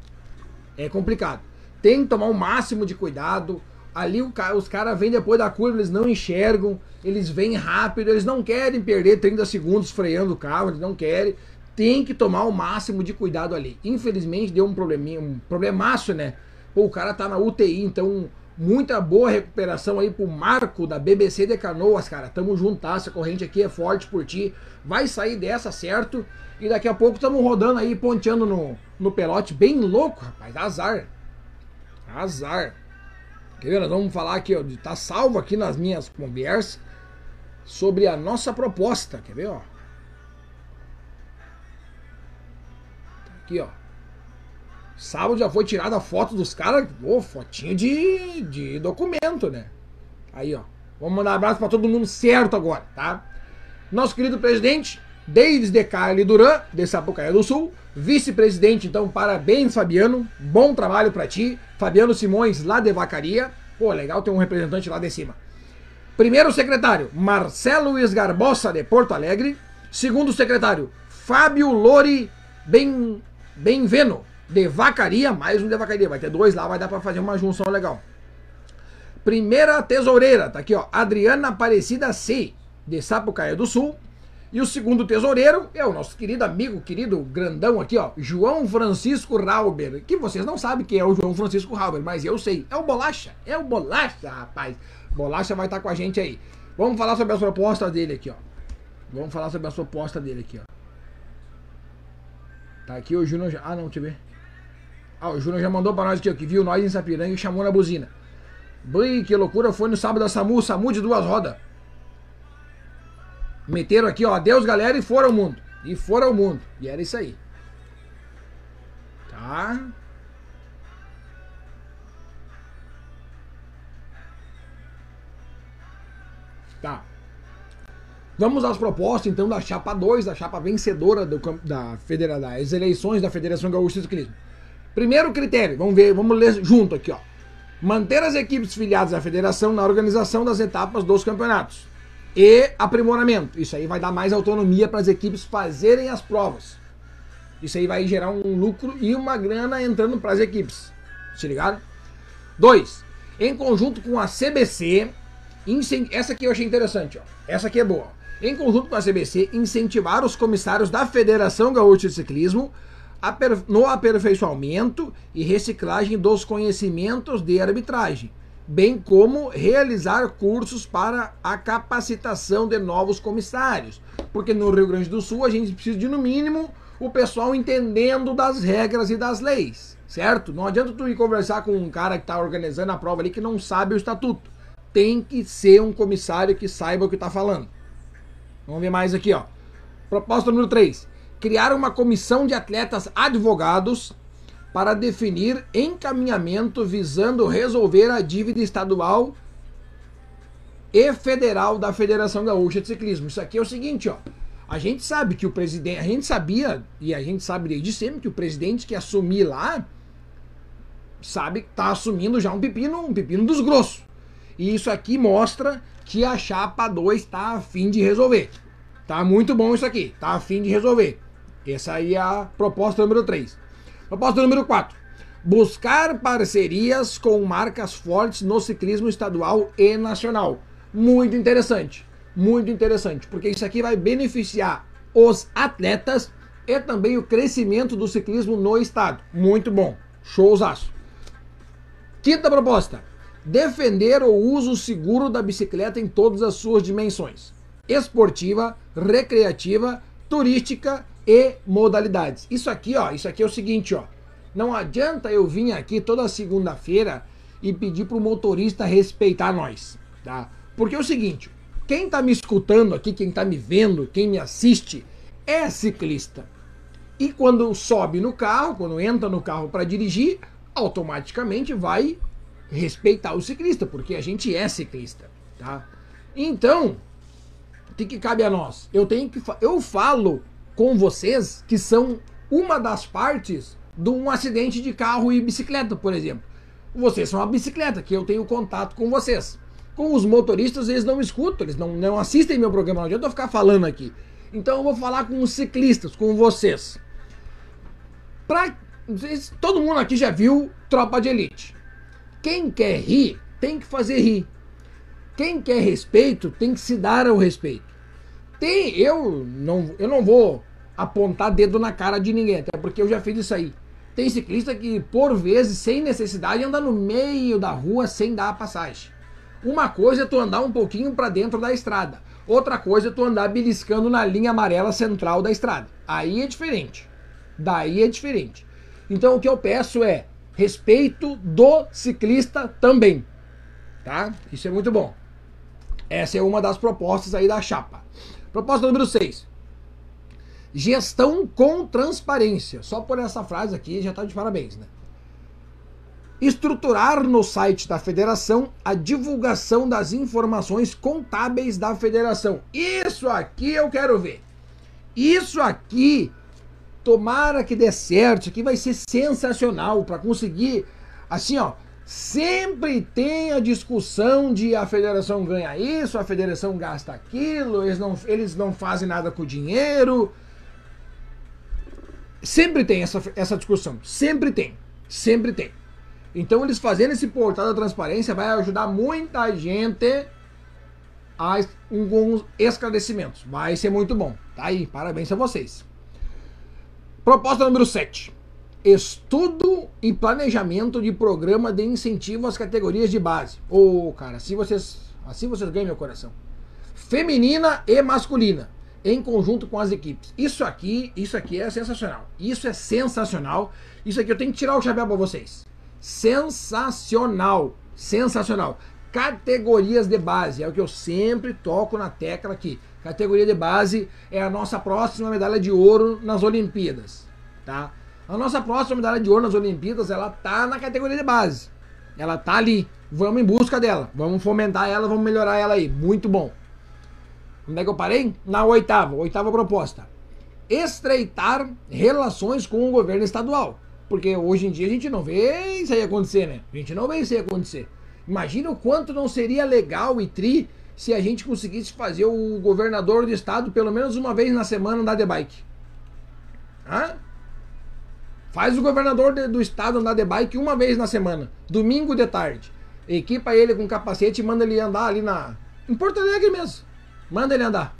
É complicado. Tem que tomar o máximo de cuidado. Ali os caras vêm depois da curva, eles não enxergam, eles vêm rápido, eles não querem perder 30 segundos freando o carro, eles não querem. Tem que tomar o máximo de cuidado ali. Infelizmente deu um probleminha, um problemaço, né? Pô, o cara tá na UTI, então muita boa recuperação aí pro Marco da BBC de Canoas, cara. Tamo juntas, a corrente aqui é forte por ti. Vai sair dessa, certo? E daqui a pouco estamos rodando aí, ponteando no, no pelote. Bem louco, rapaz. Azar. Azar. Quer ver? Nós vamos falar aqui, ó. Tá salvo aqui nas minhas conversas sobre a nossa proposta. Quer ver, ó? Tá aqui, ó. Sábado já foi tirada a foto dos caras. Ô, fotinho de, de documento, né? Aí, ó. Vamos mandar um abraço para todo mundo certo agora, tá? Nosso querido presidente, Davis de Carli Duran, de Sapucaia do Sul. Vice-presidente, então, parabéns, Fabiano. Bom trabalho para ti. Fabiano Simões, lá de Vacaria. Pô, legal ter um representante lá de cima. Primeiro secretário, Marcelo Esgarbosa, de Porto Alegre. Segundo secretário, Fábio Lori Ben, Benveno, de Vacaria, mais um de Vacaria, vai ter dois lá, vai dar para fazer uma junção legal. Primeira tesoureira, tá aqui ó, Adriana Aparecida C, de Sapucaia do Sul. E o segundo tesoureiro é o nosso querido amigo, querido grandão aqui, ó, João Francisco Rauber, que vocês não sabem quem é o João Francisco Rauber, mas eu sei, é o Bolacha, é o Bolacha, rapaz. Bolacha vai estar com a gente aí. Vamos falar sobre as propostas dele aqui, ó. Vamos falar sobre as propostas dele aqui, ó. Tá aqui o Júnior. Ah, não, deixa eu ver. Ah, o Júnior já mandou pra nós aqui, ó, que viu nós em Sapiranga e chamou na buzina. Bui, que loucura, foi no sábado da SAMU, SAMU de duas rodas. Meteram aqui, ó, adeus galera e foram ao mundo. E foram ao mundo. E era isso aí. Tá? Tá. Vamos às propostas então da chapa 2, da chapa vencedora do, da federa, das eleições da Federação Gaúcha de Ciclismo. Primeiro critério, vamos ver, vamos ler junto aqui, ó. Manter as equipes filiadas à federação na organização das etapas dos campeonatos. E aprimoramento. Isso aí vai dar mais autonomia para as equipes fazerem as provas. Isso aí vai gerar um lucro e uma grana entrando para as equipes. Se ligaram? Dois, em conjunto com a CBC, essa aqui eu achei interessante, ó. Essa aqui é boa. Em conjunto com a CBC, incentivar os comissários da Federação Gaúcha de Ciclismo no aperfeiçoamento e reciclagem dos conhecimentos de arbitragem, bem como realizar cursos para a capacitação de novos comissários. Porque no Rio Grande do Sul a gente precisa de, no mínimo, o pessoal entendendo das regras e das leis, certo? Não adianta tu ir conversar com um cara que está organizando a prova ali que não sabe o estatuto. Tem que ser um comissário que saiba o que está falando. Vamos ver mais aqui, ó. Proposta número 3 criar uma comissão de atletas advogados para definir encaminhamento visando resolver a dívida estadual e federal da Federação Gaúcha de Ciclismo. Isso aqui é o seguinte, ó. A gente sabe que o presidente, a gente sabia e a gente sabe desde sempre que o presidente que assumir lá sabe que tá assumindo já um pepino, um pepino dos grossos. E isso aqui mostra que a chapa 2 está a fim de resolver. Tá muito bom isso aqui, tá a fim de resolver. Essa aí é a proposta número 3. Proposta número 4. Buscar parcerias com marcas fortes no ciclismo estadual e nacional. Muito interessante. Muito interessante, porque isso aqui vai beneficiar os atletas e também o crescimento do ciclismo no estado. Muito bom. Showzaço. Quinta proposta: defender o uso seguro da bicicleta em todas as suas dimensões: esportiva, recreativa, turística e modalidades. Isso aqui, ó, isso aqui é o seguinte, ó. Não adianta eu vir aqui toda segunda-feira e pedir pro motorista respeitar nós, tá? Porque é o seguinte, quem tá me escutando aqui, quem tá me vendo, quem me assiste, é ciclista. E quando sobe no carro, quando entra no carro para dirigir, automaticamente vai respeitar o ciclista, porque a gente é ciclista, tá? Então, o que, que cabe a nós? Eu tenho que eu falo com vocês que são uma das partes de um acidente de carro e bicicleta, por exemplo. Vocês são a bicicleta, que eu tenho contato com vocês. Com os motoristas, eles não escutam, eles não, não assistem meu programa, não adianta eu ficar falando aqui. Então eu vou falar com os ciclistas, com vocês. Pra, todo mundo aqui já viu Tropa de Elite. Quem quer rir, tem que fazer rir. Quem quer respeito, tem que se dar ao respeito. Tem, eu não, eu não vou apontar dedo na cara de ninguém, até porque eu já fiz isso aí. Tem ciclista que, por vezes, sem necessidade, anda no meio da rua sem dar a passagem. Uma coisa é tu andar um pouquinho para dentro da estrada. Outra coisa é tu andar beliscando na linha amarela central da estrada. Aí é diferente. Daí é diferente. Então o que eu peço é respeito do ciclista também. Tá? Isso é muito bom. Essa é uma das propostas aí da chapa. Proposta número 6. Gestão com transparência. Só por essa frase aqui já está de parabéns, né? Estruturar no site da federação a divulgação das informações contábeis da federação. Isso aqui eu quero ver. Isso aqui, tomara que dê certo. Isso aqui vai ser sensacional para conseguir, assim, ó. Sempre tem a discussão de a federação ganha isso, a federação gasta aquilo, eles não, eles não fazem nada com o dinheiro. Sempre tem essa, essa discussão. Sempre tem. Sempre tem. Então eles fazendo esse portal da transparência vai ajudar muita gente a alguns esclarecimentos. Vai ser muito bom. Tá aí, parabéns a vocês. Proposta número 7. Estudo e planejamento de programa de incentivo às categorias de base. Ô, oh, cara, assim vocês, assim vocês ganham meu coração. Feminina e masculina em conjunto com as equipes. Isso aqui, isso aqui é sensacional. Isso é sensacional. Isso aqui eu tenho que tirar o chapéu para vocês. Sensacional, sensacional. Categorias de base, é o que eu sempre toco na tecla aqui. Categoria de base é a nossa próxima medalha de ouro nas Olimpíadas, tá? A nossa próxima medalha de ouro nas Olimpíadas, ela tá na categoria de base. Ela tá ali. Vamos em busca dela. Vamos fomentar ela, vamos melhorar ela aí. Muito bom. Onde é que eu parei? Na oitava, oitava proposta. Estreitar relações com o governo estadual. Porque hoje em dia a gente não vê isso aí acontecer, né? A gente não vê isso aí acontecer. Imagina o quanto não seria legal e tri se a gente conseguisse fazer o governador do estado pelo menos uma vez na semana andar de bike. Hã? Faz o governador do estado andar de bike uma vez na semana, domingo de tarde. Equipa ele com capacete e manda ele andar ali na. Em Porto Alegre mesmo. Manda ele andar.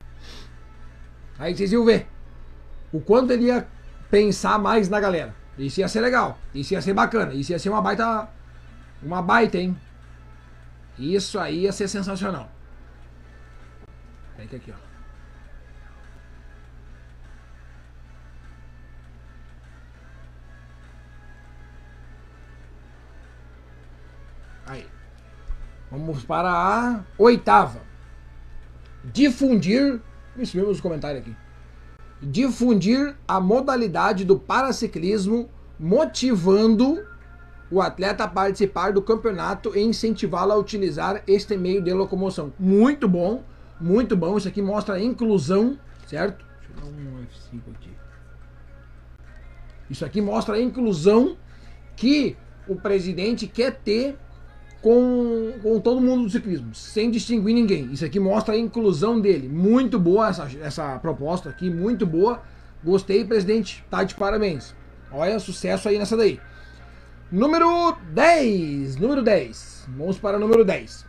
Aí vocês iam ver o quanto ele ia pensar mais na galera. Isso ia ser legal. Isso ia ser bacana. Isso ia ser uma baita. Uma baita, hein? Isso aí ia ser sensacional. Pega aqui, ó. Aí. Vamos para a oitava difundir, isso mesmo nos comentários aqui, difundir a modalidade do paraciclismo, motivando o atleta a participar do campeonato e incentivá-lo a utilizar este meio de locomoção. Muito bom, muito bom. Isso aqui mostra a inclusão, certo? Deixa eu dar um F5 aqui. Isso aqui mostra a inclusão que o presidente quer ter com, com todo mundo do ciclismo, sem distinguir ninguém. Isso aqui mostra a inclusão dele. Muito boa essa, essa proposta aqui, muito boa. Gostei, presidente. Tá de parabéns. Olha, sucesso aí nessa daí. Número 10. Número 10. Vamos para o número 10.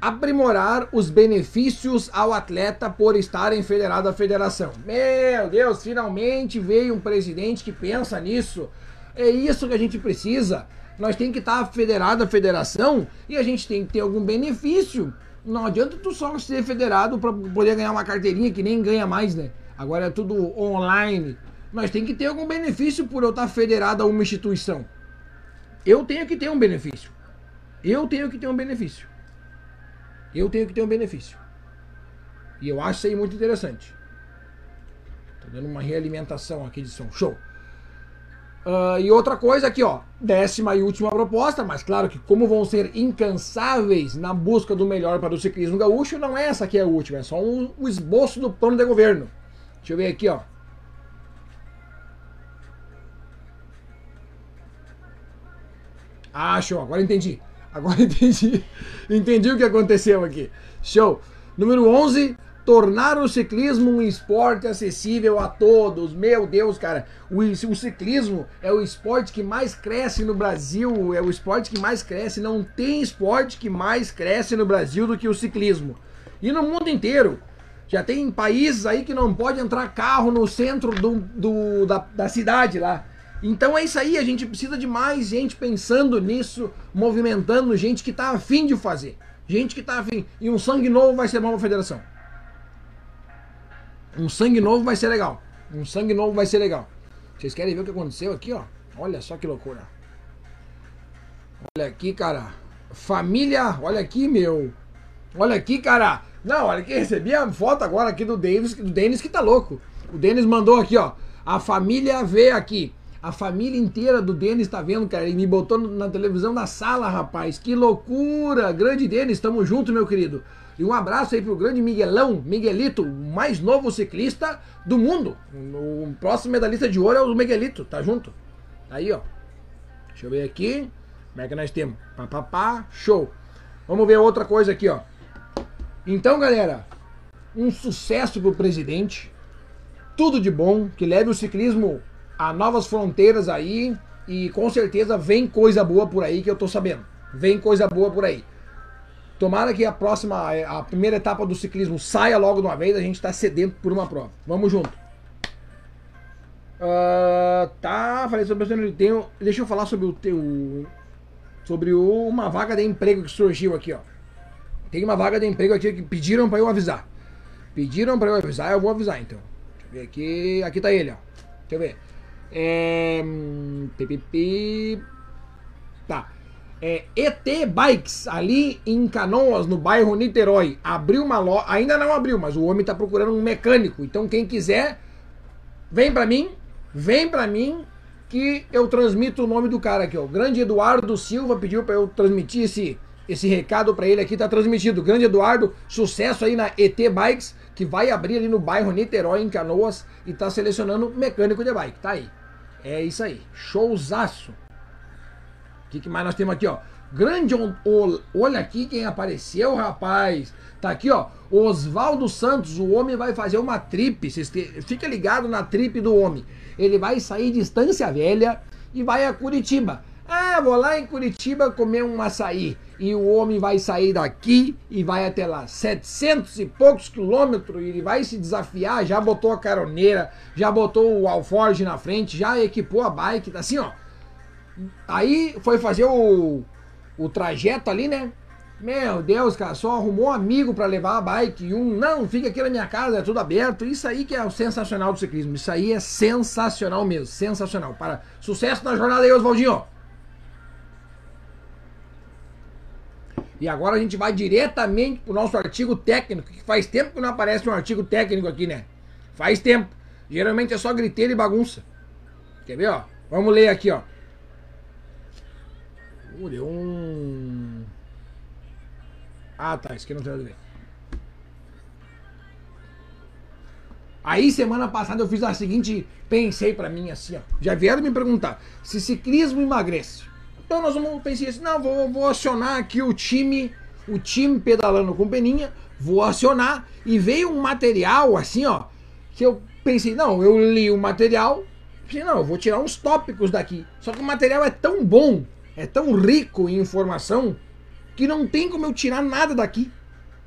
Aprimorar os benefícios ao atleta por estar em federado à federação. Meu Deus, finalmente veio um presidente que pensa nisso. É isso que a gente precisa. Nós tem que estar federado à federação e a gente tem que ter algum benefício. Não adianta tu só ser federado para poder ganhar uma carteirinha que nem ganha mais, né? Agora é tudo online. Nós tem que ter algum benefício por eu estar federado a uma instituição. Eu tenho que ter um benefício. Eu tenho que ter um benefício. Eu tenho que ter um benefício. E eu acho isso aí muito interessante. Tô dando uma realimentação aqui de som. Show. Uh, e outra coisa aqui, ó, décima e última proposta, mas claro que como vão ser incansáveis na busca do melhor para o ciclismo gaúcho, não é essa que é a última, é só um, um esboço do plano de governo. Deixa eu ver aqui, ó. Ah, show, agora entendi. Agora *laughs* entendi. Entendi o que aconteceu aqui. Show. Número 11, tornar o ciclismo um esporte acessível a todos. Meu Deus, cara, o, o, ciclismo é o esporte que mais cresce no Brasil, é o esporte que mais cresce. Não tem esporte que mais cresce no Brasil do que o ciclismo. E no mundo inteiro. Já tem países aí que não pode entrar carro no centro do, do da, da cidade lá. Então é isso aí, a gente precisa de mais gente pensando nisso, movimentando, gente que tá afim de fazer. Gente que tá afim. E um sangue novo vai ser bom pra federação. Um sangue novo vai ser legal. Um sangue novo vai ser legal. Vocês querem ver o que aconteceu aqui, ó? Olha só que loucura. Olha aqui, cara. Família, olha aqui, meu. Olha aqui, cara. Não, olha aqui, recebi a foto agora aqui do Denis, do Denis que tá louco. O Denis mandou aqui, ó. A família vê aqui. A família inteira do Denis tá vendo, cara. Ele me botou na televisão da sala, rapaz. Que loucura! Grande Denis, tamo junto, meu querido. E um abraço aí pro grande Miguelão, Miguelito, o mais novo ciclista do mundo. O próximo medalhista de ouro é o Miguelito, tá junto? Aí, ó. Deixa eu ver aqui. Como é que nós temos? Pá, pá, pá, show. Vamos ver outra coisa aqui, ó. Então, galera, um sucesso pro presidente. Tudo de bom, que leve o ciclismo a novas fronteiras aí. E com certeza vem coisa boa por aí que eu tô sabendo. Vem coisa boa por aí. Tomara que a próxima, a primeira etapa do ciclismo saia logo de uma vez, a gente está sedento por uma prova. Vamos junto. Uh, tá, falei sobre o tenho. Deixa eu falar sobre o teu. Sobre o, uma vaga de emprego que surgiu aqui, ó. Tem uma vaga de emprego aqui que pediram para eu avisar. Pediram para eu avisar, eu vou avisar então. Deixa eu ver aqui. Aqui tá ele, ó. Deixa eu ver. É. Pipipi. Tá é, ET Bikes, ali em Canoas, no bairro Niterói. Abriu uma loja, ainda não abriu, mas o homem tá procurando um mecânico. Então quem quiser, vem para mim, vem para mim que eu transmito o nome do cara aqui, ó. O grande Eduardo Silva pediu para eu transmitir esse esse recado para ele aqui tá transmitido. Grande Eduardo, sucesso aí na ET Bikes, que vai abrir ali no bairro Niterói, em Canoas, e tá selecionando mecânico de bike. Tá aí. É isso aí. Showzaço que, que mais nós temos aqui, ó? Grande olha aqui quem apareceu, rapaz. Tá aqui, ó. Oswaldo Santos, o homem vai fazer uma trip. Fica ligado na trip do homem. Ele vai sair de Estância Velha e vai a Curitiba. Ah, vou lá em Curitiba comer um açaí. E o homem vai sair daqui e vai até lá. 700 e poucos quilômetros. E ele vai se desafiar. Já botou a caroneira, já botou o alforge na frente, já equipou a bike. Tá assim, ó. Aí foi fazer o, o trajeto ali, né? Meu Deus, cara, só arrumou um amigo para levar a bike e um, não, fica aqui na minha casa, é tudo aberto. Isso aí que é o sensacional do ciclismo. Isso aí é sensacional mesmo, sensacional. Para sucesso na jornada aí, Oswaldinho. E agora a gente vai diretamente pro nosso artigo técnico, que faz tempo que não aparece um artigo técnico aqui, né? Faz tempo. Geralmente é só griteiro e bagunça. Quer ver, ó? Vamos ler aqui, ó. Uh, deu um. Ah, tá. Isso aqui não tem nada a ver. Aí, semana passada, eu fiz a seguinte. Pensei para mim assim, ó. Já vieram me perguntar se ciclismo emagrece. Então, nós vamos pensar assim: não, vou, vou acionar aqui o time. O time pedalando com peninha. Vou acionar. E veio um material assim, ó. Que eu pensei: não, eu li o material. Pensei, não, eu vou tirar uns tópicos daqui. Só que o material é tão bom é tão rico em informação que não tem como eu tirar nada daqui.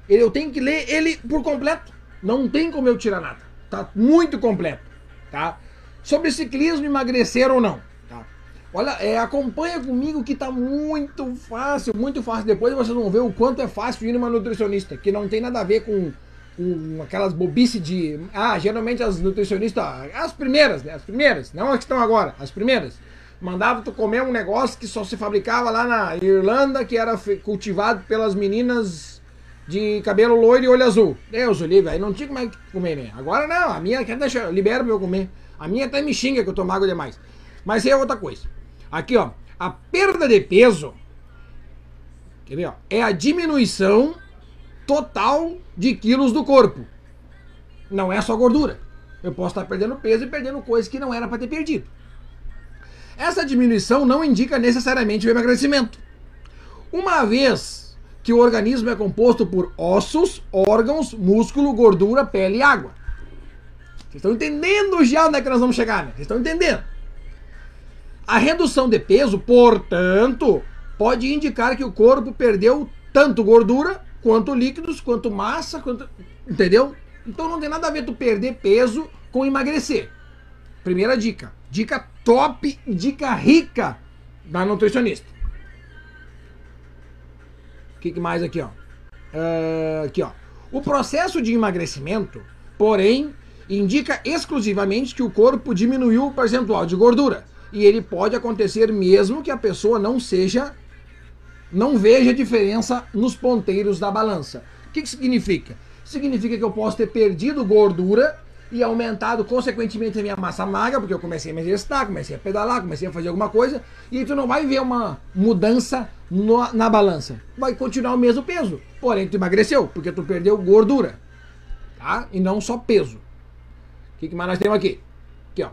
Eu tenho que ler ele por completo. Não tem como eu tirar nada. Tá muito completo, tá? Sobre ciclismo, emagrecer ou não, tá? Olha, é, acompanha comigo que tá muito fácil, muito fácil. Depois vocês vão ver o quanto é fácil ir numa nutricionista, que não tem nada a ver com, com aquelas bobices de. Ah, geralmente as nutricionistas, as primeiras, né? As primeiras, não as que estão agora, as primeiras. Mandava tu comer um negócio que só se fabricava lá na Irlanda, que era cultivado pelas meninas de cabelo loiro e olho azul. Deus, o livre, aí não tinha como é que comer, né? Agora não, a minha quer deixar, libera pra eu comer. A minha até me xinga que eu tomo água demais. Mas é outra coisa. Aqui, ó. A perda de peso. Quer ver, ó? É a diminuição total de quilos do corpo. Não é só gordura. Eu posso estar perdendo peso e perdendo coisas que não era para ter perdido. Essa diminuição não indica necessariamente o emagrecimento. Uma vez que o organismo é composto por ossos, órgãos, músculo, gordura, pele e água. Vocês estão entendendo já onde é que nós vamos chegar, né? Vocês estão entendendo? A redução de peso, portanto, pode indicar que o corpo perdeu tanto gordura, quanto líquidos, quanto massa, quanto... entendeu? Então não tem nada a ver tu perder peso com emagrecer. Primeira dica. Dica top, dica rica da nutricionista. O que, que, mais aqui, ó? Uh, aqui, ó. O processo de emagrecimento, porém, indica exclusivamente que o corpo diminuiu o percentual de gordura e ele pode acontecer mesmo que a pessoa não seja não veja diferença nos ponteiros da balança. O que, que significa? Significa que eu posso ter perdido gordura e aumentado consequentemente a minha massa magra, porque eu comecei a me exercitar, comecei a pedalar, comecei a fazer alguma coisa, e tu não vai ver uma mudança no, na balança. Vai continuar o mesmo peso, porém tu emagreceu, porque tu perdeu gordura, tá? E não só peso. O que, que mais nós temos aqui? Aqui, ó.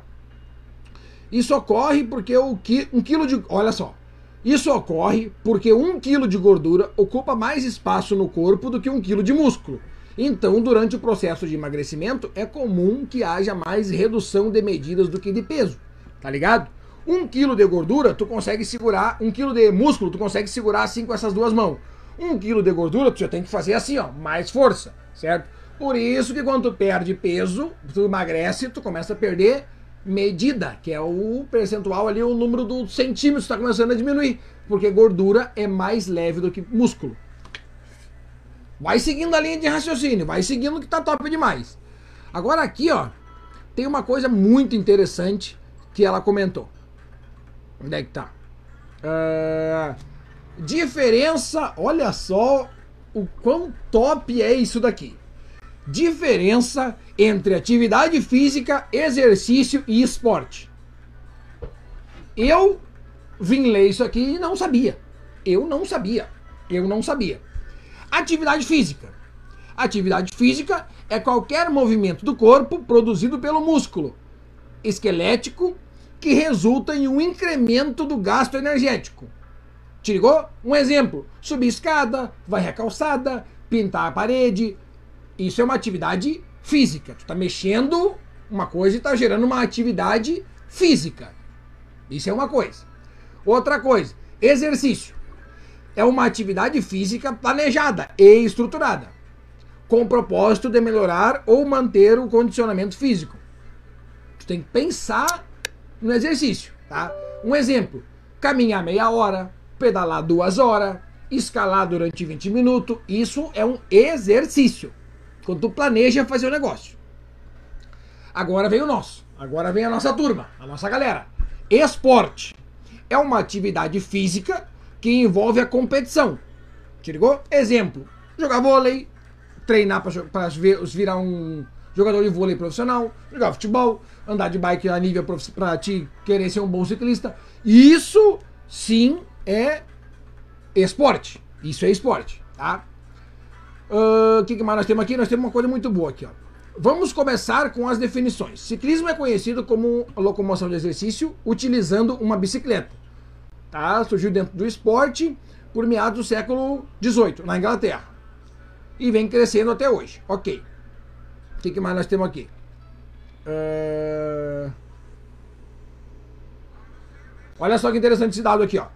Isso ocorre porque o qui, um quilo de. Olha só. Isso ocorre porque um quilo de gordura ocupa mais espaço no corpo do que um quilo de músculo. Então, durante o processo de emagrecimento, é comum que haja mais redução de medidas do que de peso. Tá ligado? Um quilo de gordura, tu consegue segurar. Um quilo de músculo, tu consegue segurar assim com essas duas mãos. Um quilo de gordura, tu já tem que fazer assim, ó, mais força, certo? Por isso que quando tu perde peso, tu emagrece, tu começa a perder medida, que é o percentual ali, o número dos centímetros está começando a diminuir, porque gordura é mais leve do que músculo. Vai seguindo a linha de raciocínio, vai seguindo que tá top demais. Agora aqui, ó, tem uma coisa muito interessante que ela comentou. Onde é que tá? Uh, diferença, olha só o quão top é isso daqui. Diferença entre atividade física, exercício e esporte. Eu vim ler isso aqui e não sabia. Eu não sabia. Eu não sabia. Atividade física. Atividade física é qualquer movimento do corpo produzido pelo músculo esquelético que resulta em um incremento do gasto energético. Te ligou? Um exemplo: subir escada, varrer a calçada, pintar a parede. Isso é uma atividade física. Tu tá mexendo uma coisa e tá gerando uma atividade física. Isso é uma coisa. Outra coisa, exercício. É uma atividade física planejada e estruturada, com o propósito de melhorar ou manter o condicionamento físico. Tu tem que pensar no exercício, tá? Um exemplo: caminhar meia hora, pedalar duas horas, escalar durante 20 minutos. Isso é um exercício. Quando tu planeja fazer o negócio. Agora vem o nosso. Agora vem a nossa turma, a nossa galera. Esporte é uma atividade física que envolve a competição. Te ligou? Exemplo: jogar vôlei, treinar para virar um jogador de vôlei profissional, jogar futebol, andar de bike a nível para te querer ser um bom ciclista. Isso sim é esporte. Isso é esporte, tá? O uh, que, que mais nós temos aqui? Nós temos uma coisa muito boa aqui, ó. Vamos começar com as definições. Ciclismo é conhecido como locomoção de exercício utilizando uma bicicleta. Tá? Surgiu dentro do esporte por meados do século XVIII, na Inglaterra. E vem crescendo até hoje. Ok. O que, mais nós temos aqui? Uh... Olha só que interessante esse dado aqui, ó.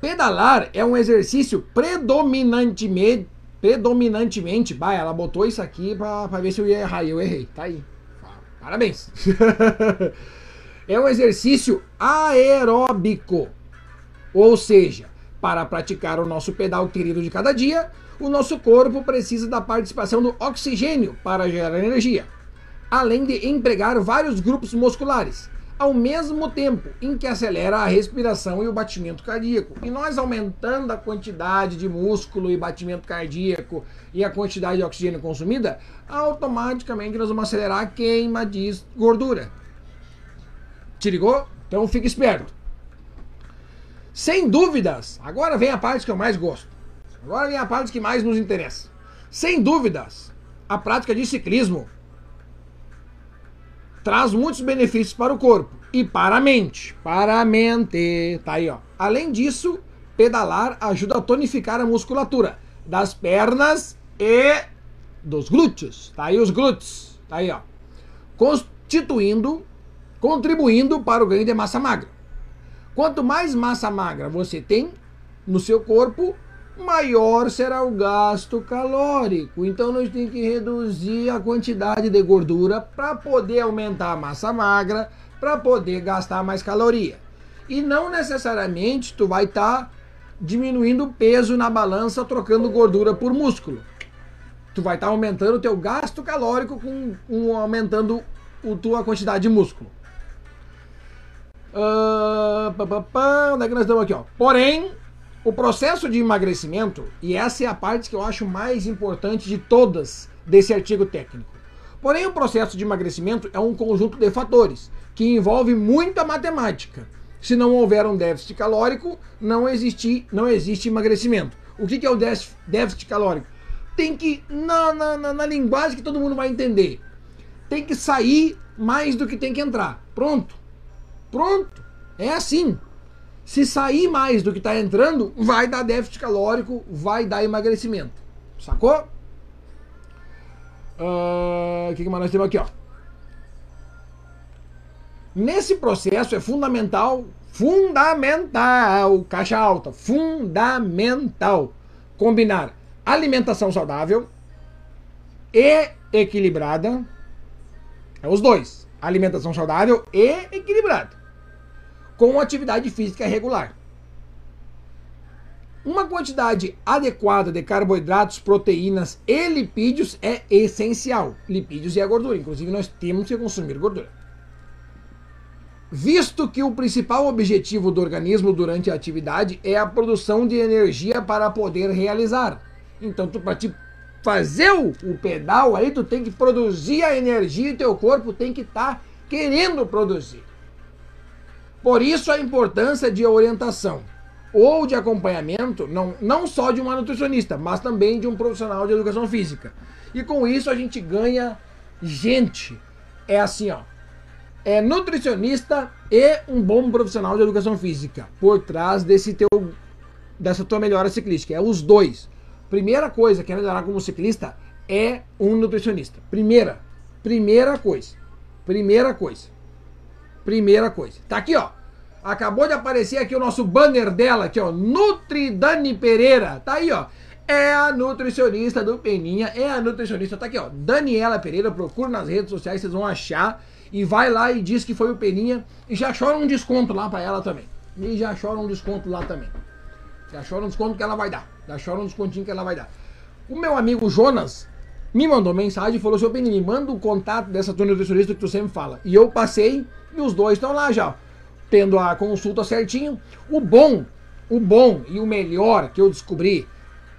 Pedalar é um exercício predominantemente predominantemente, bah, ela botou isso aqui pra ver se eu ia errar. Eu errei. Tá aí. Parabéns. *laughs* é um exercício aeróbico. Ou seja, para praticar o nosso pedal querido de cada dia, o nosso corpo precisa da participação do oxigênio para gerar energia, além de empregar vários grupos musculares, ao mesmo tempo em que acelera a respiração e o batimento cardíaco. E nós aumentando a quantidade de músculo e batimento cardíaco e a quantidade de oxigênio consumida, automaticamente nós vamos acelerar a queima de gordura. Te ligou? Então fique esperto. Sem dúvidas, agora vem a parte que eu mais gosto. Agora vem a parte que mais nos interessa. Sem dúvidas, a prática de ciclismo traz muitos benefícios para o corpo e para a mente. Para a mente. Tá aí, ó. Além disso, pedalar ajuda a tonificar a musculatura das pernas e dos glúteos. Tá aí os glúteos. Tá aí, ó. Constituindo, contribuindo para o ganho de massa magra. Quanto mais massa magra você tem no seu corpo, maior será o gasto calórico. Então nós temos que reduzir a quantidade de gordura para poder aumentar a massa magra, para poder gastar mais caloria. E não necessariamente tu vai estar tá diminuindo o peso na balança trocando gordura por músculo. Tu vai estar tá aumentando o teu gasto calórico com, com aumentando a tua quantidade de músculo. Uh, pá, pá, pá, onde é que nós estamos aqui? Ó? Porém, o processo de emagrecimento, e essa é a parte que eu acho mais importante de todas desse artigo técnico. Porém, o processo de emagrecimento é um conjunto de fatores que envolve muita matemática. Se não houver um déficit calórico, não, existe, não existe emagrecimento. O que, que é o déficit calórico? Tem que, na, na, na linguagem que todo mundo vai entender, tem que sair mais do que tem que entrar. Pronto. Pronto. É assim. Se sair mais do que está entrando, vai dar déficit calórico, vai dar emagrecimento. Sacou? Ah, o uh, que, que mais nós temos aqui? Ó? Nesse processo é fundamental, fundamental, caixa alta, fundamental combinar alimentação saudável e equilibrada. É os dois. Alimentação saudável e equilibrada com atividade física regular. Uma quantidade adequada de carboidratos, proteínas e lipídios é essencial. Lipídios e a gordura, inclusive nós temos que consumir gordura. Visto que o principal objetivo do organismo durante a atividade é a produção de energia para poder realizar. Então, para te fazer o, o, pedal aí, tu tem que produzir a energia e teu corpo tem que estar tá querendo produzir. Por isso a importância de orientação ou de acompanhamento, não, não só de uma nutricionista, mas também de um profissional de educação física. E com isso a gente ganha gente. É assim, ó. É nutricionista e um bom profissional de educação física por trás desse teu dessa tua melhora ciclística. É os dois. Primeira coisa que é melhorar como ciclista é um nutricionista. Primeira, primeira coisa. Primeira coisa. Primeira coisa. Tá aqui, ó. Acabou de aparecer aqui o nosso banner dela, aqui, ó. Nutri Dani Pereira. Tá aí, ó. É a nutricionista do Peninha. É a nutricionista. Tá aqui, ó. Daniela Pereira. Procura nas redes sociais, vocês vão achar. E vai lá e diz que foi o Peninha. E já chora um desconto lá pra ela também. E já chora um desconto lá também. Já chora um desconto que ela vai dar. Já chora um descontinho que ela vai dar. O meu amigo Jonas me mandou mensagem e falou: Seu Peninha, me manda o contato dessa tua nutricionista que tu sempre fala. E eu passei e os dois estão lá já, tendo a consulta certinho. O bom, o bom e o melhor que eu descobri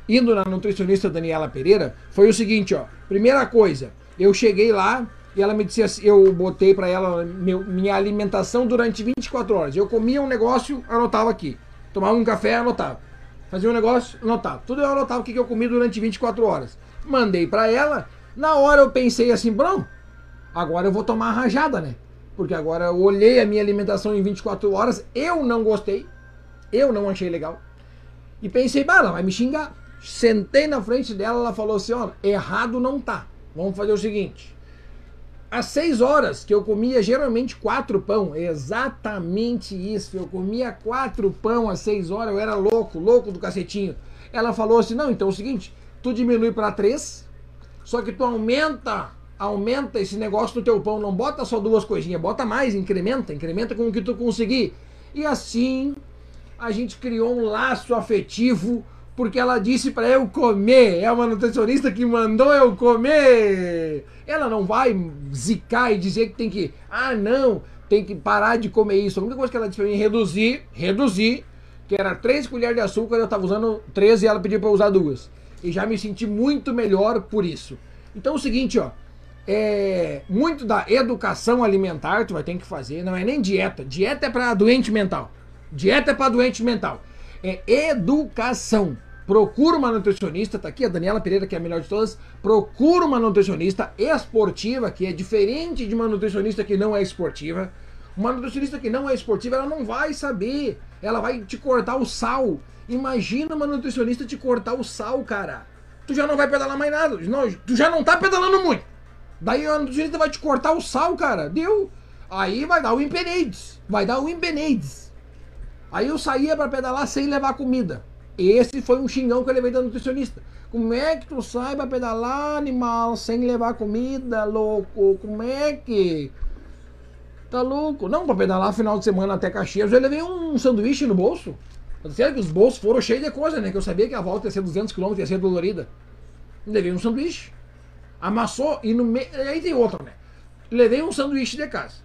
indo na nutricionista Daniela Pereira foi o seguinte, ó. Primeira coisa, eu cheguei lá e ela me disse assim, eu botei para ela meu, minha alimentação durante 24 horas. Eu comia um negócio, anotava aqui. Tomava um café, anotava. Fazia um negócio, anotava. Tudo eu anotava o que eu comi durante 24 horas. Mandei para ela. Na hora eu pensei assim, bom, agora eu vou tomar a rajada, né? Porque agora eu olhei a minha alimentação em 24 horas, eu não gostei, eu não achei legal. E pensei, bah, ela vai me xingar. Sentei na frente dela, ela falou assim: ó, errado não tá. Vamos fazer o seguinte. Às 6 horas que eu comia geralmente quatro pão, exatamente isso. Eu comia quatro pão às 6 horas, eu era louco, louco do cacetinho. Ela falou assim: não, então é o seguinte, tu diminui para três, só que tu aumenta aumenta esse negócio no teu pão, não bota só duas coisinhas, bota mais, incrementa, incrementa com o que tu conseguir. E assim a gente criou um laço afetivo porque ela disse para eu comer. É uma nutricionista que mandou eu comer. Ela não vai zicar e dizer que tem que, ah, não, tem que parar de comer isso. A única coisa que ela disse para mim é reduzir, reduzir, que era 3 colheres de açúcar, eu tava usando 13 e ela pediu para usar duas. E já me senti muito melhor por isso. Então é o seguinte, ó, é muito da educação alimentar tu vai ter que fazer, não é nem dieta. Dieta é para doente mental. Dieta é para doente mental é educação. Procura uma nutricionista, tá aqui a Daniela Pereira, que é a melhor de todas. Procura uma nutricionista esportiva, que é diferente de uma nutricionista que não é esportiva. Uma nutricionista que não é esportiva, ela não vai saber. Ela vai te cortar o sal. Imagina uma nutricionista te cortar o sal, cara. Tu já não vai pedalar mais nada. Tu já não tá pedalando muito. Daí a nutricionista vai te cortar o sal, cara. Deu. Aí vai dar o Impenades. Vai dar o Impenades. Aí eu saía para pedalar sem levar comida. Esse foi um xingão que eu levei da nutricionista. Como é que tu sai pra pedalar, animal, sem levar comida, louco? Como é que. Tá louco? Não, pra pedalar final de semana até Caxias, eu levei um sanduíche no bolso. Tá certo que os bolsos foram cheios de coisa, né? Que eu sabia que a volta ia ser 200 km, ia ser dolorida. Levei um sanduíche. Amassou e no meio. Aí tem outro, né? Levei um sanduíche de casa.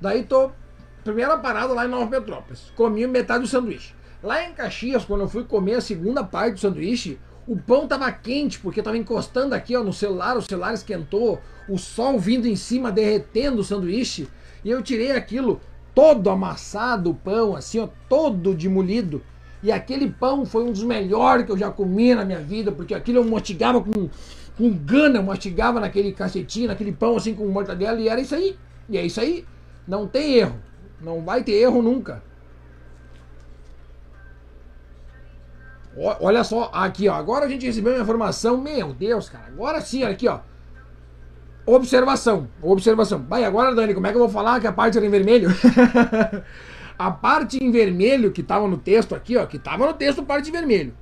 Daí tô primeira parada lá em Nova Petrópolis. Comi metade do sanduíche. Lá em Caxias, quando eu fui comer a segunda parte do sanduíche, o pão tava quente, porque tava encostando aqui ó, no celular, o celular esquentou, o sol vindo em cima, derretendo o sanduíche, e eu tirei aquilo todo amassado, o pão, assim, ó, todo demolido. E aquele pão foi um dos melhores que eu já comi na minha vida, porque aquilo eu mastigava com, com gana, mastigava naquele cacetinho, naquele pão assim com mortadela, e era isso aí. E é isso aí. Não tem erro. Não vai ter erro nunca. Olha só, aqui ó, agora a gente recebeu uma informação, meu Deus, cara, agora sim, aqui ó. Observação, observação. Vai, agora Dani, como é que eu vou falar que a parte era em vermelho? *laughs* a parte em vermelho que tava no texto aqui, ó, que tava no texto parte em vermelho,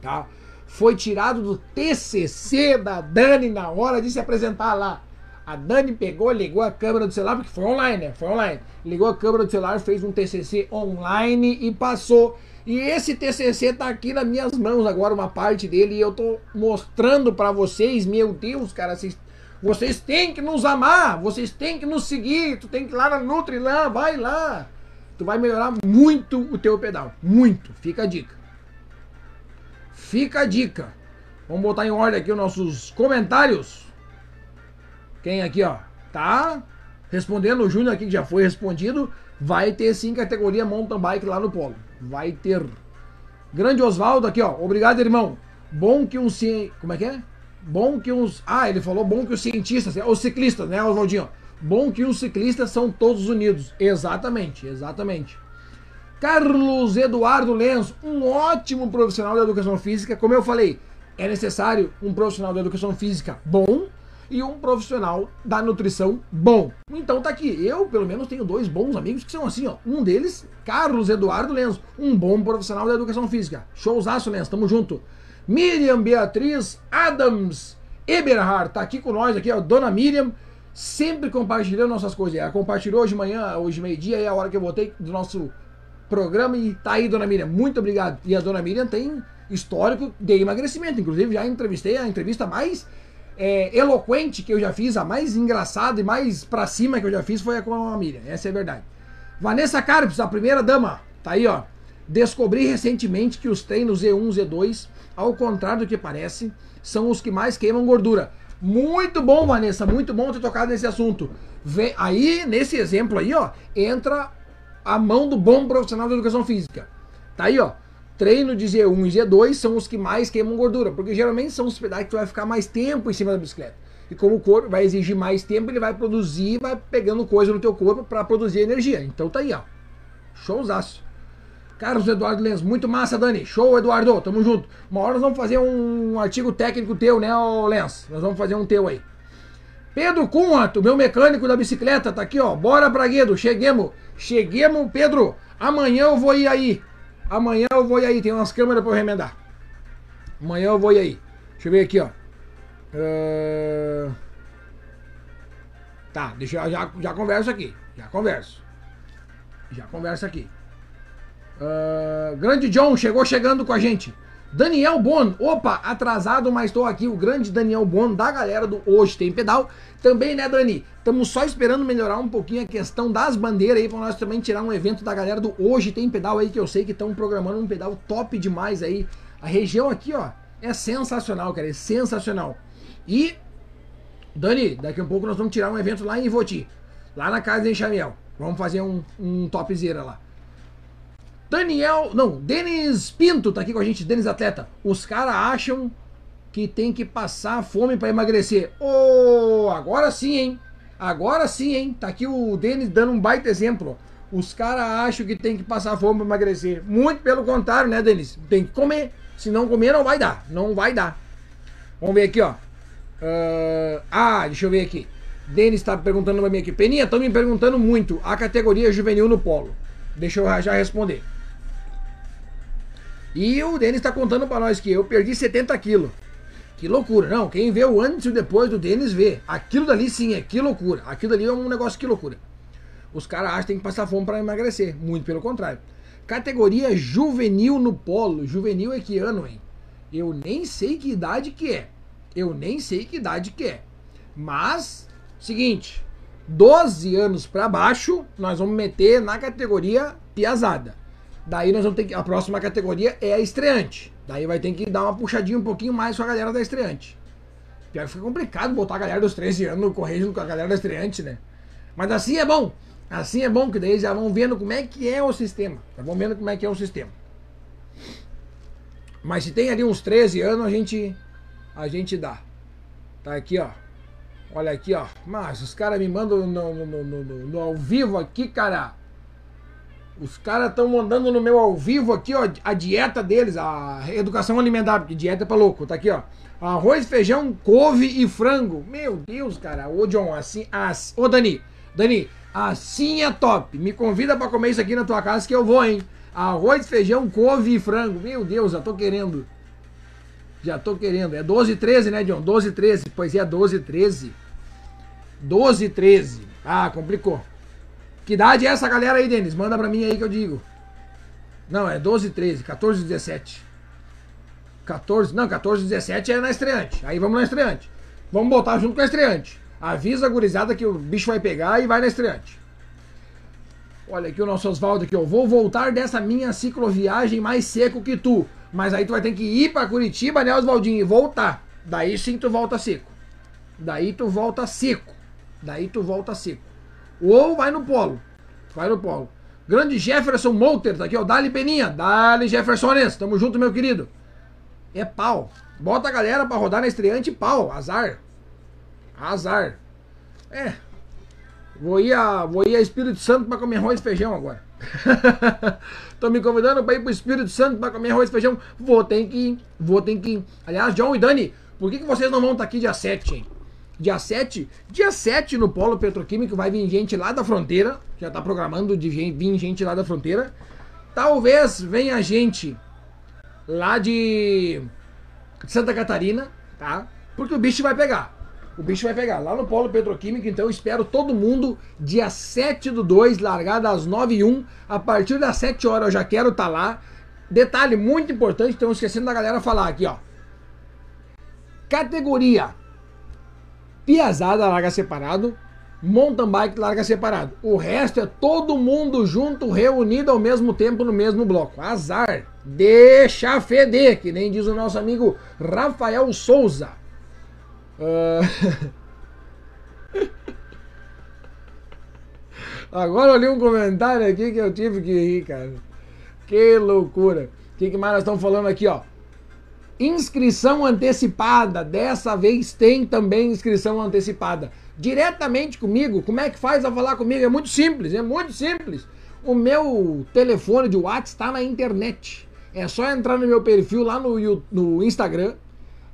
tá? Foi tirado do TCC da Dani na hora de se apresentar lá. A Dani pegou, ligou a câmera do celular, porque foi online, né? Foi online. Ligou a câmera do celular, fez um TCC online e passou. E esse TCC tá aqui nas minhas mãos agora, uma parte dele, e eu tô mostrando para vocês. Meu Deus, cara, vocês, vocês têm que nos amar, vocês têm que nos seguir, tu tem que ir lá na Nutri, lá, vai lá. Tu vai melhorar muito o teu pedal, muito. Fica a dica. Fica a dica. Vamos botar em ordem aqui os nossos comentários. Quem aqui, ó, tá respondendo o Júnior aqui, que já foi respondido, vai ter sim categoria mountain bike lá no polo. Vai ter. Grande Oswaldo aqui, ó. Obrigado, irmão. Bom que um. Como é que é? Bom que uns. Ah, ele falou bom que os cientistas, os ciclistas, né, Oswaldinho? Bom que os ciclistas são todos unidos. Exatamente, exatamente. Carlos Eduardo Lenz, um ótimo profissional da educação física. Como eu falei, é necessário um profissional da educação física bom, e um profissional da nutrição bom. Então tá aqui, eu pelo menos tenho dois bons amigos que são assim, ó. Um deles, Carlos Eduardo Lenzo, um bom profissional da educação física. Showzaço, Lenzo, tamo junto. Miriam Beatriz Adams Eberhard tá aqui com nós aqui, ó, Dona Miriam, sempre compartilhando nossas coisas. Ela compartilhou hoje de manhã, hoje meio-dia, é a hora que eu voltei do nosso programa e tá aí, Dona Miriam. Muito obrigado. E a Dona Miriam tem histórico de emagrecimento, inclusive já entrevistei a entrevista mais é, eloquente que eu já fiz, a mais engraçada e mais pra cima que eu já fiz foi a com a Miriam. Essa é a verdade. Vanessa Carpes, a primeira dama, tá aí, ó. Descobri recentemente que os treinos Z1, Z2, ao contrário do que parece, são os que mais queimam gordura. Muito bom, Vanessa, muito bom ter tocado nesse assunto. Vem, aí, nesse exemplo aí, ó, entra a mão do bom profissional da educação física. Tá aí, ó treino de Z1 e Z2 são os que mais queimam gordura, porque geralmente são os pedais que tu vai ficar mais tempo em cima da bicicleta. E como o corpo vai exigir mais tempo, ele vai produzir, vai pegando coisa no teu corpo para produzir energia. Então tá aí, ó. Showzaço. Carlos Eduardo Lenz, muito massa, Dani. Show, Eduardo, tamo junto. Uma hora nós vamos fazer um artigo técnico teu, né, Lenz? Nós vamos fazer um teu aí. Pedro Cunhato, meu mecânico da bicicleta, tá aqui, ó. Bora, Braguedo, cheguemos. Cheguemos, Pedro. Amanhã eu vou ir aí. Amanhã eu vou ir aí, tem umas câmeras pra eu remendar. Amanhã eu vou ir aí. Deixa eu ver aqui, ó. Uh... Tá, deixa eu já, já converso aqui. Já converso. Já converso aqui. Uh, grande John chegou chegando com a gente. Daniel Bon, opa, atrasado, mas estou aqui. O grande Daniel Bon da galera do Hoje Tem Pedal. Também, né, Dani? Estamos só esperando melhorar um pouquinho a questão das bandeiras aí para nós também tirar um evento da galera do Hoje Tem Pedal aí, que eu sei que estão programando um pedal top demais aí. A região aqui, ó, é sensacional, cara, é sensacional. E, Dani, daqui a pouco nós vamos tirar um evento lá em Ivoti, lá na casa de Enxamiel. Vamos fazer um, um topzera lá. Daniel, não, Denis Pinto tá aqui com a gente, Denis Atleta. Os caras acham que tem que passar fome para emagrecer. Oh, agora sim, hein? Agora sim, hein? Tá aqui o Denis dando um baita exemplo. Os caras acham que tem que passar fome para emagrecer. Muito pelo contrário, né, Denis? Tem que comer. Se não comer, não vai dar. Não vai dar. Vamos ver aqui, ó. Uh, ah, deixa eu ver aqui. Denis tá perguntando pra mim aqui. Peninha, estão me perguntando muito a categoria juvenil no polo. Deixa eu já responder. E o Denis está contando para nós que eu perdi 70 quilos. Que loucura. Não, quem vê o antes e o depois do Denis vê. Aquilo dali sim é que loucura. Aquilo dali é um negócio que loucura. Os caras acham que tem que passar fome para emagrecer. Muito pelo contrário. Categoria juvenil no polo. Juvenil é que ano, hein? Eu nem sei que idade que é. Eu nem sei que idade que é. Mas, seguinte, 12 anos para baixo, nós vamos meter na categoria piazada. Daí nós vamos ter que. A próxima categoria é a estreante. Daí vai ter que dar uma puxadinha um pouquinho mais com a galera da estreante. Pior que fica complicado botar a galera dos 13 anos no correio junto com a galera da estreante, né? Mas assim é bom. Assim é bom, que daí já vão vendo como é que é o sistema. Já vão vendo como é que é o sistema. Mas se tem ali uns 13 anos, a gente. A gente dá. Tá aqui, ó. Olha aqui, ó. Mas os caras me mandam no, no, no, no ao vivo aqui, cara. Os caras estão mandando no meu ao vivo aqui, ó, a dieta deles, a educação alimentar, porque dieta é pra louco. Tá aqui, ó. Arroz, feijão, couve e frango. Meu Deus, cara. Ô, John, assim. assim ô, Dani. Dani, assim é top. Me convida para comer isso aqui na tua casa que eu vou, hein? Arroz, feijão, couve e frango. Meu Deus, já tô querendo. Já tô querendo. É 12 13, né, John? 12 13. Pois é, 12 13. 12 13. Ah, complicou. Que idade é essa galera aí, Denis? Manda pra mim aí que eu digo. Não, é 12, 13, 14, 17. 14, não, 14, 17 é na estreante. Aí vamos na estreante. Vamos botar junto com a estreante. Avisa a gurizada que o bicho vai pegar e vai na estreante. Olha aqui o nosso Oswaldo aqui, eu vou voltar dessa minha cicloviagem mais seco que tu. Mas aí tu vai ter que ir para Curitiba, né, Oswaldinho, e voltar. Daí sim tu volta seco. Daí tu volta seco. Daí tu volta seco. Ou vai no polo. Vai no polo. Grande Jefferson Molter, tá aqui, ó. Dali Peninha. Dali Jeffersones. Tamo junto, meu querido. É pau. Bota a galera pra rodar na estreante pau. Azar. Azar. É. Vou ir a, vou ir a Espírito Santo pra comer arroz e feijão agora. *laughs* Tô me convidando pra ir pro Espírito Santo pra comer arroz e feijão. Vou ter que ir. Vou ter que ir. Aliás, John e Dani, por que, que vocês não vão estar tá aqui dia 7, hein? Dia 7, dia 7 no Polo Petroquímico vai vir gente lá da fronteira. Já tá programando de vir gente lá da fronteira. Talvez venha gente lá de Santa Catarina, tá? Porque o bicho vai pegar. O bicho vai pegar lá no Polo Petroquímico, então espero todo mundo dia 7 do 2, largada às 9 e 1. A partir das 7 horas eu já quero estar tá lá. Detalhe muito importante, estamos esquecendo da galera falar aqui, ó. Categoria Piazada larga separado, mountain bike larga separado. O resto é todo mundo junto, reunido ao mesmo tempo no mesmo bloco. Azar. Deixa feder, que nem diz o nosso amigo Rafael Souza. Uh... *laughs* Agora eu li um comentário aqui que eu tive que rir, cara. Que loucura. O que, que mais nós estamos falando aqui, ó? Inscrição antecipada. Dessa vez tem também inscrição antecipada. Diretamente comigo, como é que faz a falar comigo? É muito simples, é muito simples. O meu telefone de WhatsApp está na internet. É só entrar no meu perfil lá no, no Instagram.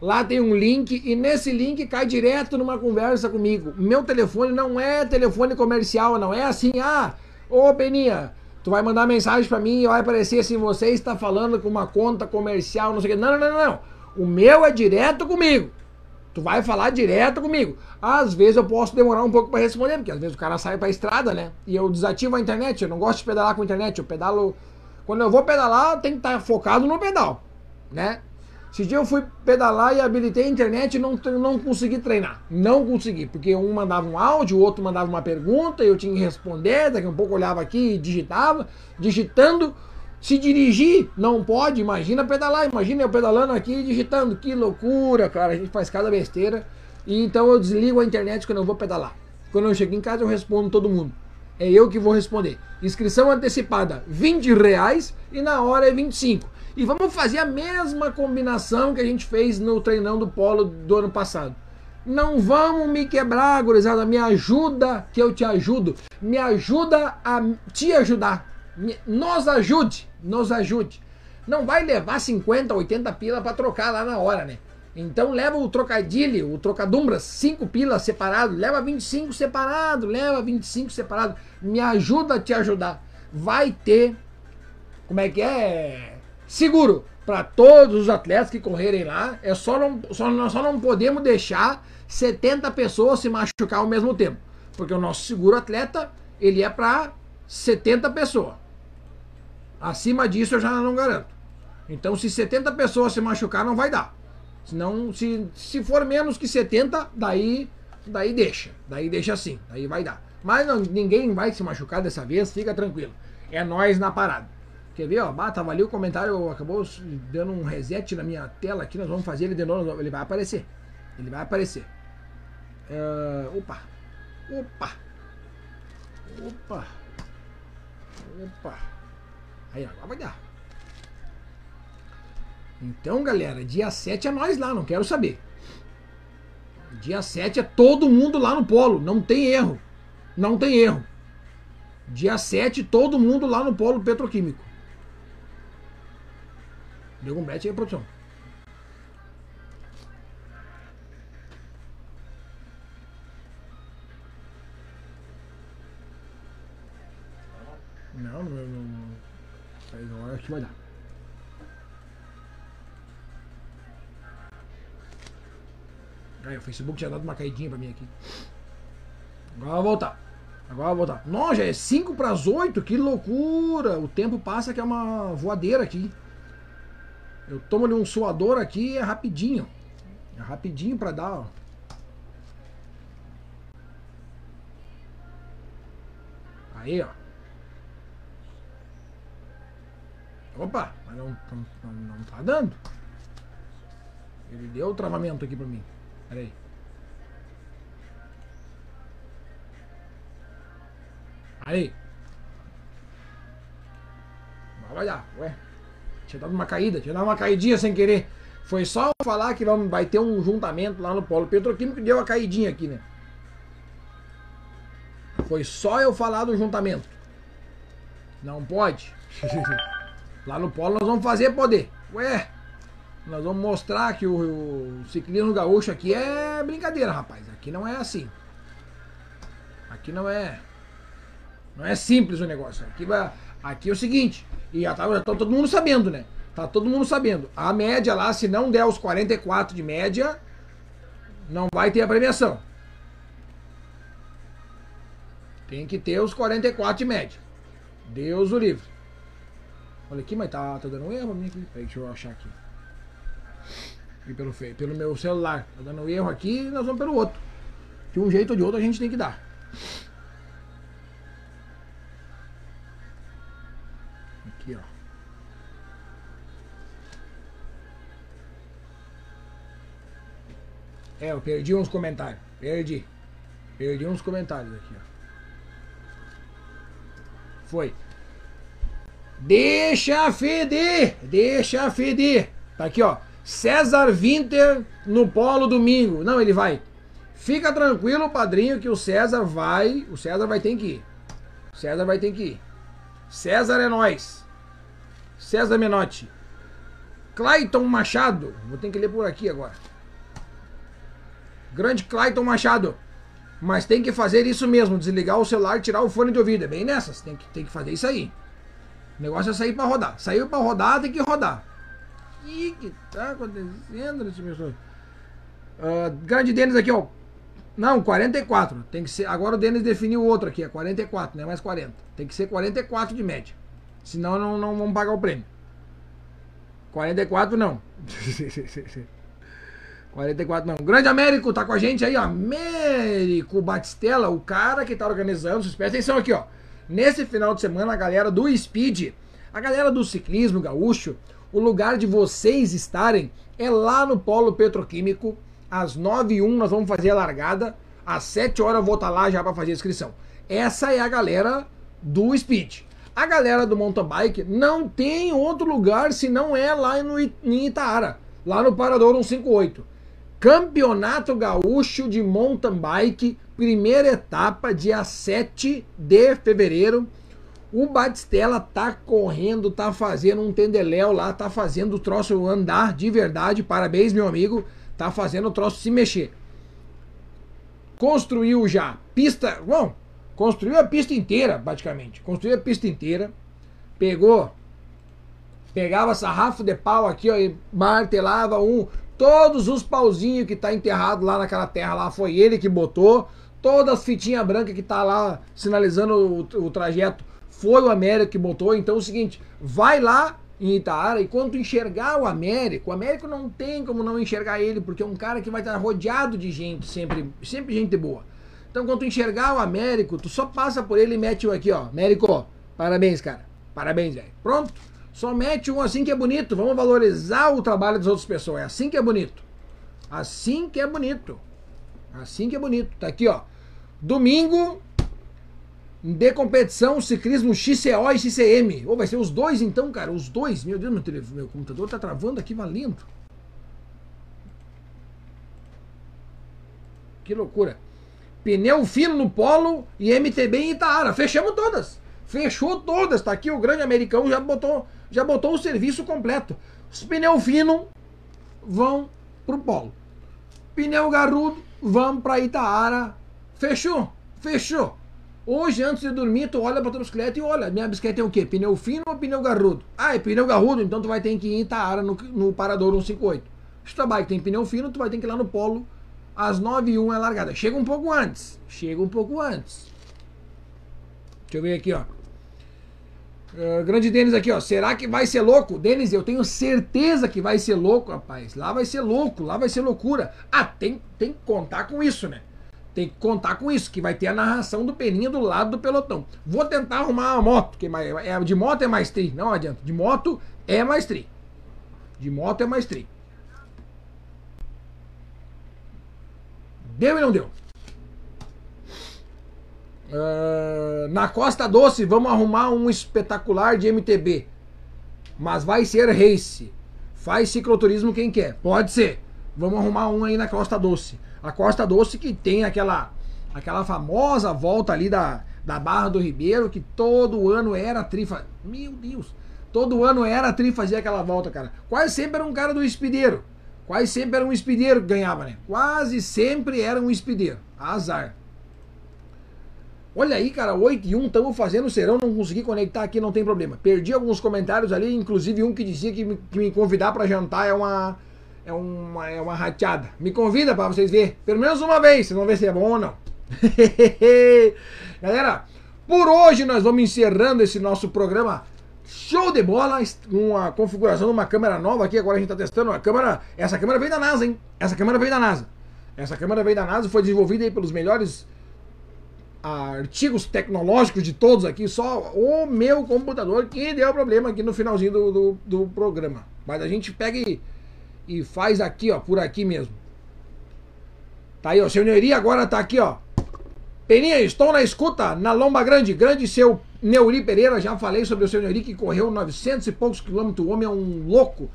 Lá tem um link e nesse link cai direto numa conversa comigo. Meu telefone não é telefone comercial, não é assim, ah, ô Peninha, Tu vai mandar mensagem para mim e vai aparecer assim: você está falando com uma conta comercial, não sei o quê. Não, não, não, não. O meu é direto comigo. Tu vai falar direto comigo. Às vezes eu posso demorar um pouco para responder, porque às vezes o cara sai pra estrada, né? E eu desativo a internet. Eu não gosto de pedalar com a internet. Eu pedalo. Quando eu vou pedalar, tem que estar tá focado no pedal, né? Esse dia eu fui pedalar e habilitei a internet e não, não consegui treinar. Não consegui, porque um mandava um áudio, o outro mandava uma pergunta, eu tinha que responder, daqui a um pouco olhava aqui e digitava, digitando. Se dirigir, não pode, imagina pedalar, imagina eu pedalando aqui e digitando. Que loucura, cara, a gente faz cada besteira. E então eu desligo a internet quando eu vou pedalar. Quando eu chego em casa eu respondo todo mundo. É eu que vou responder. Inscrição antecipada, 20 reais e na hora é 25. E vamos fazer a mesma combinação que a gente fez no treinão do polo do ano passado. Não vamos me quebrar, gurizada. Me ajuda que eu te ajudo. Me ajuda a te ajudar. Me, nos ajude, nos ajude. Não vai levar 50, 80 pila para trocar lá na hora, né? Então leva o trocadilho, o trocadumbras, 5 pilas separado, leva 25 separado, leva 25 separado. Me ajuda a te ajudar. Vai ter, como é que é? Seguro para todos os atletas que correrem lá. É só não, só, nós só não podemos deixar 70 pessoas se machucar ao mesmo tempo. Porque o nosso seguro atleta, ele é para 70 pessoas. Acima disso eu já não garanto. Então se 70 pessoas se machucar, não vai dar. Senão, se, se for menos que 70, daí, daí deixa. Daí deixa assim, daí vai dar. Mas não, ninguém vai se machucar dessa vez, fica tranquilo. É nós na parada. Quer ver, ó? Bah, tava ali o comentário, acabou dando um reset na minha tela aqui. Nós vamos fazer ele de novo. Ele vai aparecer. Ele vai aparecer. Uh, opa! Opa! Opa! Opa! Aí, agora vai dar. Então, galera, dia 7 é nós lá, não quero saber. Dia 7 é todo mundo lá no polo, não tem erro. Não tem erro. Dia 7, todo mundo lá no polo petroquímico. Deu um bet aí, produção. Não, não, não, não. Agora acho que vai dar. Aí, o Facebook tinha dado uma caidinha pra mim aqui. Agora vai voltar. Agora vai voltar. Nossa, já é 5 para as 8, que loucura! O tempo passa que é uma voadeira aqui. Eu tomo ali um suador aqui é rapidinho. É rapidinho para dar, ó. Aí, ó. Opa, mas não, não, não tá dando. Ele deu o travamento aqui pra mim. Pera aí. Aí. Vai lá, ué. Tinha dado uma caída, tinha dado uma caidinha sem querer. Foi só falar que vamos, vai ter um juntamento lá no polo petroquímico que deu a caidinha aqui, né? Foi só eu falar do juntamento. Não pode. *laughs* lá no polo nós vamos fazer poder. Ué, nós vamos mostrar que o, o ciclismo gaúcho aqui é brincadeira, rapaz. Aqui não é assim. Aqui não é. Não é simples o negócio. Aqui, aqui é o seguinte. E já tá, já tá todo mundo sabendo, né? Tá todo mundo sabendo. A média lá, se não der os 44 de média, não vai ter a premiação. Tem que ter os 44 de média. Deus o livre. Olha aqui, mas tá, tá dando um erro aqui. Peraí, deixa eu achar aqui. E pelo, pelo meu celular. Tá dando um erro aqui nós vamos pelo outro. De um jeito ou de outro a gente tem que dar. É, eu perdi uns comentários. Perdi. Perdi uns comentários aqui, ó. Foi. Deixa feder! Deixa feder! Tá aqui, ó. César Winter no Polo domingo. Não, ele vai. Fica tranquilo, padrinho, que o César vai. O César vai ter que ir. O César vai ter que ir. César é nós. César Menotti. Clayton Machado. Vou ter que ler por aqui agora. Grande Clayton Machado. Mas tem que fazer isso mesmo, desligar o celular e tirar o fone de ouvido. É bem nessas, tem que, tem que fazer isso aí. O negócio é sair para rodar. Saiu para rodar, tem que rodar. Ih, que tá acontecendo nesse pessoal? Uh, grande Denis aqui, ó. Não, 44. Tem que ser. Agora o Denis definiu outro aqui, é 44, não é mais 40. Tem que ser 44 de média. Senão não, não vamos pagar o prêmio. 44 não. *laughs* 44 não. Grande Américo tá com a gente aí, ó. Américo Batistella, o cara que tá organizando. Vocês prestem atenção aqui, ó. Nesse final de semana, a galera do Speed, a galera do ciclismo gaúcho, o lugar de vocês estarem é lá no Polo Petroquímico. Às 9 h 01 nós vamos fazer a largada. Às 7 horas eu vou estar tá lá já para fazer a inscrição. Essa é a galera do Speed. A galera do mountain bike não tem outro lugar se não é lá no, em Itaara, lá no Parador 158. Campeonato Gaúcho de Mountain Bike, primeira etapa, dia 7 de fevereiro. O Batistella tá correndo, tá fazendo um tendeléu lá, tá fazendo o troço andar de verdade. Parabéns, meu amigo. Tá fazendo o troço se mexer. Construiu já pista. Bom, construiu a pista inteira, praticamente. Construiu a pista inteira. Pegou. Pegava sarrafo de pau aqui, ó, e martelava um. Todos os pauzinhos que tá enterrado lá naquela terra lá foi ele que botou. Todas as fitinhas brancas que tá lá sinalizando o, o trajeto foi o Américo que botou. Então é o seguinte, vai lá em Itaara e quando enxergar o Américo, o Américo não tem como não enxergar ele, porque é um cara que vai estar rodeado de gente, sempre, sempre gente boa. Então quando enxergar o Américo, tu só passa por ele e mete um aqui, ó. Américo, parabéns, cara. Parabéns, velho. Pronto. Só mete um assim que é bonito. Vamos valorizar o trabalho das outras pessoas. É assim que é bonito. Assim que é bonito. Assim que é bonito. Tá aqui, ó. Domingo de competição, ciclismo XCO e XCM. Ou vai ser os dois então, cara? Os dois. Meu Deus, meu, meu computador tá travando aqui valendo. Que loucura. Pneu fino no Polo e MTB em Itaara. Fechamos todas. Fechou todas. Tá aqui o grande americano já botou já botou o serviço completo. Os pneus finos vão pro polo. Pneu garrudo vão para Itaara. Fechou? Fechou. Hoje, antes de dormir, tu olha pra tua bicicleta e olha, minha bicicleta tem o quê? Pneu fino ou pneu garrudo? Ah, é pneu garrudo, então tu vai ter que ir em Itaara no, no Parador 158. Se tua bike tem pneu fino, tu vai ter que ir lá no polo às 9 e 1 é largada. Chega um pouco antes. Chega um pouco antes. Deixa eu ver aqui, ó. Uh, grande Denis aqui, ó. Será que vai ser louco? Denis, eu tenho certeza que vai ser louco, rapaz. Lá vai ser louco, lá vai ser loucura. Ah, tem, tem que contar com isso, né? Tem que contar com isso, que vai ter a narração do Peninha do lado do pelotão. Vou tentar arrumar uma moto, que é, é, de moto é mais tri. Não adianta. De moto é mais tri. De moto é mais tri. Deu e não deu? Uh, na Costa Doce, vamos arrumar um espetacular de MTB. Mas vai ser race. Faz cicloturismo quem quer. Pode ser. Vamos arrumar um aí na Costa Doce. A Costa Doce que tem aquela aquela famosa volta ali da, da Barra do Ribeiro, que todo ano era trifa. Meu Deus! Todo ano era tri fazer aquela volta, cara. Quase sempre era um cara do espideiro. Quase sempre era um espideiro que ganhava, né? Quase sempre era um espideiro. Azar. Olha aí, cara, 8 e 1, estamos fazendo serão, não consegui conectar aqui, não tem problema. Perdi alguns comentários ali, inclusive um que dizia que me, que me convidar para jantar é uma, é uma é uma rateada. Me convida para vocês verem, pelo menos uma vez, vocês vão ver se é bom ou não. *laughs* Galera, por hoje nós vamos encerrando esse nosso programa show de bola, com a configuração de uma câmera nova aqui, agora a gente está testando a câmera, essa câmera veio da NASA, hein? Essa câmera veio da NASA. Essa câmera veio da NASA, foi desenvolvida aí pelos melhores artigos tecnológicos de todos aqui, só o meu computador que deu problema aqui no finalzinho do, do, do programa. Mas a gente pega e, e, faz aqui, ó, por aqui mesmo. Tá aí, ó, seu agora tá aqui, ó. Peninha, estou na escuta, na Lomba Grande, grande seu Neuri Pereira, já falei sobre o seu Neuri que correu 900 e poucos quilômetros, o homem é um louco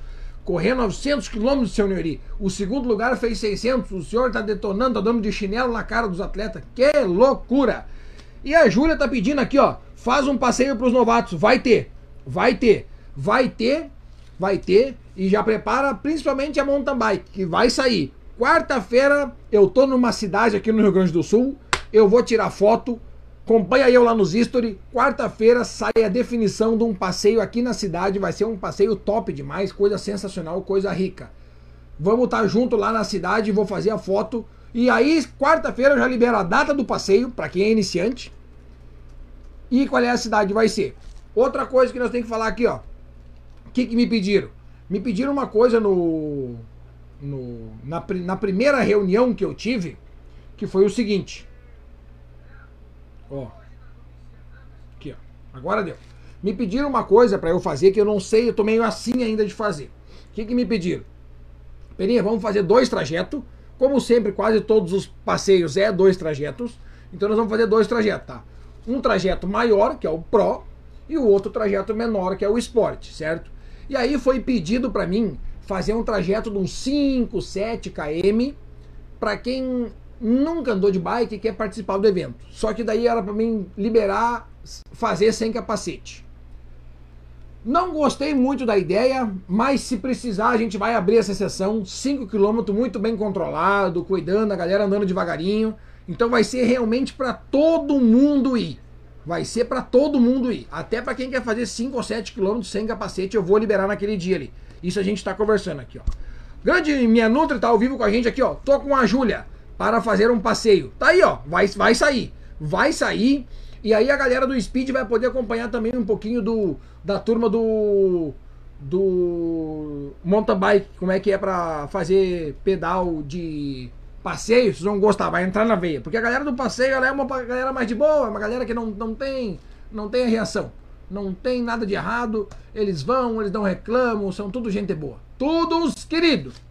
correndo 900 quilômetros, seu Neuri. O segundo lugar fez 600. O senhor está detonando, tá dando de chinelo na cara dos atletas. Que loucura! E a Júlia tá pedindo aqui, ó. Faz um passeio para os novatos. Vai ter, vai ter, vai ter, vai ter. E já prepara principalmente a mountain bike, que vai sair. Quarta-feira eu tô numa cidade aqui no Rio Grande do Sul. Eu vou tirar foto Acompanha eu lá nos history. Quarta-feira sai a definição de um passeio aqui na cidade. Vai ser um passeio top demais, coisa sensacional, coisa rica. Vamos estar junto lá na cidade, vou fazer a foto. E aí, quarta-feira, eu já libero a data do passeio, para quem é iniciante. E qual é a cidade vai ser. Outra coisa que nós temos que falar aqui, ó. O que, que me pediram? Me pediram uma coisa no, no na, na primeira reunião que eu tive, que foi o seguinte. Ó. Aqui, ó. Agora deu. Me pediram uma coisa para eu fazer que eu não sei, eu tô meio assim ainda de fazer. O que, que me pediram? Peninha, vamos fazer dois trajetos. Como sempre, quase todos os passeios é dois trajetos. Então nós vamos fazer dois trajetos, tá? Um trajeto maior, que é o Pro, e o outro trajeto menor, que é o Sport, certo? E aí foi pedido para mim fazer um trajeto de uns 5, 7 km para quem nunca andou de bike e quer participar do evento. Só que daí era para mim liberar, fazer sem capacete. Não gostei muito da ideia, mas se precisar a gente vai abrir essa sessão, 5 km muito bem controlado, cuidando, a galera andando devagarinho. Então vai ser realmente para todo mundo ir. Vai ser para todo mundo ir. Até para quem quer fazer 5 ou 7 km sem capacete, eu vou liberar naquele dia ali. Isso a gente está conversando aqui, ó. Grande minha Nutri tá ao vivo com a gente aqui, ó. Tô com a Júlia para fazer um passeio. Tá aí, ó. Vai, vai sair. Vai sair. E aí a galera do Speed vai poder acompanhar também um pouquinho do da turma do do mountain bike, como é que é para fazer pedal de passeio, vocês vão gostar, vai entrar na veia. Porque a galera do passeio é uma galera mais de boa, é uma galera que não, não tem não tem a reação. Não tem nada de errado, eles vão, eles não reclamam, são tudo gente boa. Todos queridos.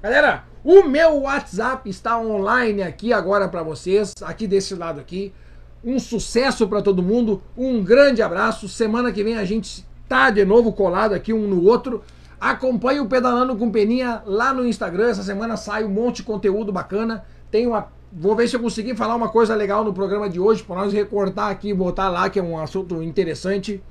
Galera, o meu WhatsApp está online aqui agora para vocês, aqui desse lado aqui. Um sucesso para todo mundo, um grande abraço. Semana que vem a gente tá de novo colado aqui um no outro. Acompanhe o Pedalando com Peninha lá no Instagram. Essa semana sai um monte de conteúdo bacana. Tem uma. Vou ver se eu conseguir falar uma coisa legal no programa de hoje, para nós recortar aqui e botar lá, que é um assunto interessante.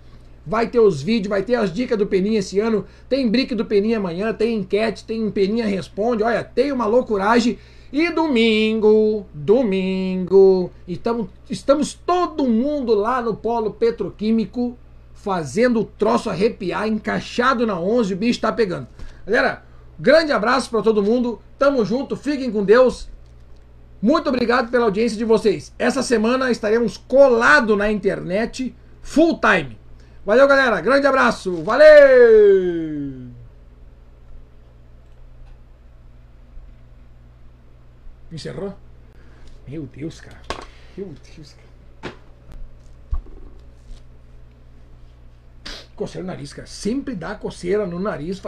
Vai ter os vídeos, vai ter as dicas do Peninha esse ano. Tem brick do Peninha amanhã, tem enquete, tem Peninha Responde. Olha, tem uma loucuragem. E domingo, domingo, estamos, estamos todo mundo lá no polo petroquímico fazendo o troço arrepiar, encaixado na 11, o bicho tá pegando. Galera, grande abraço para todo mundo, tamo junto, fiquem com Deus. Muito obrigado pela audiência de vocês. Essa semana estaremos colado na internet full time. Valeu, galera. Grande abraço. Valeu! Encerrou? Meu Deus, cara. Meu Deus, cara. Coceira no nariz, cara. Sempre dá coceira no nariz.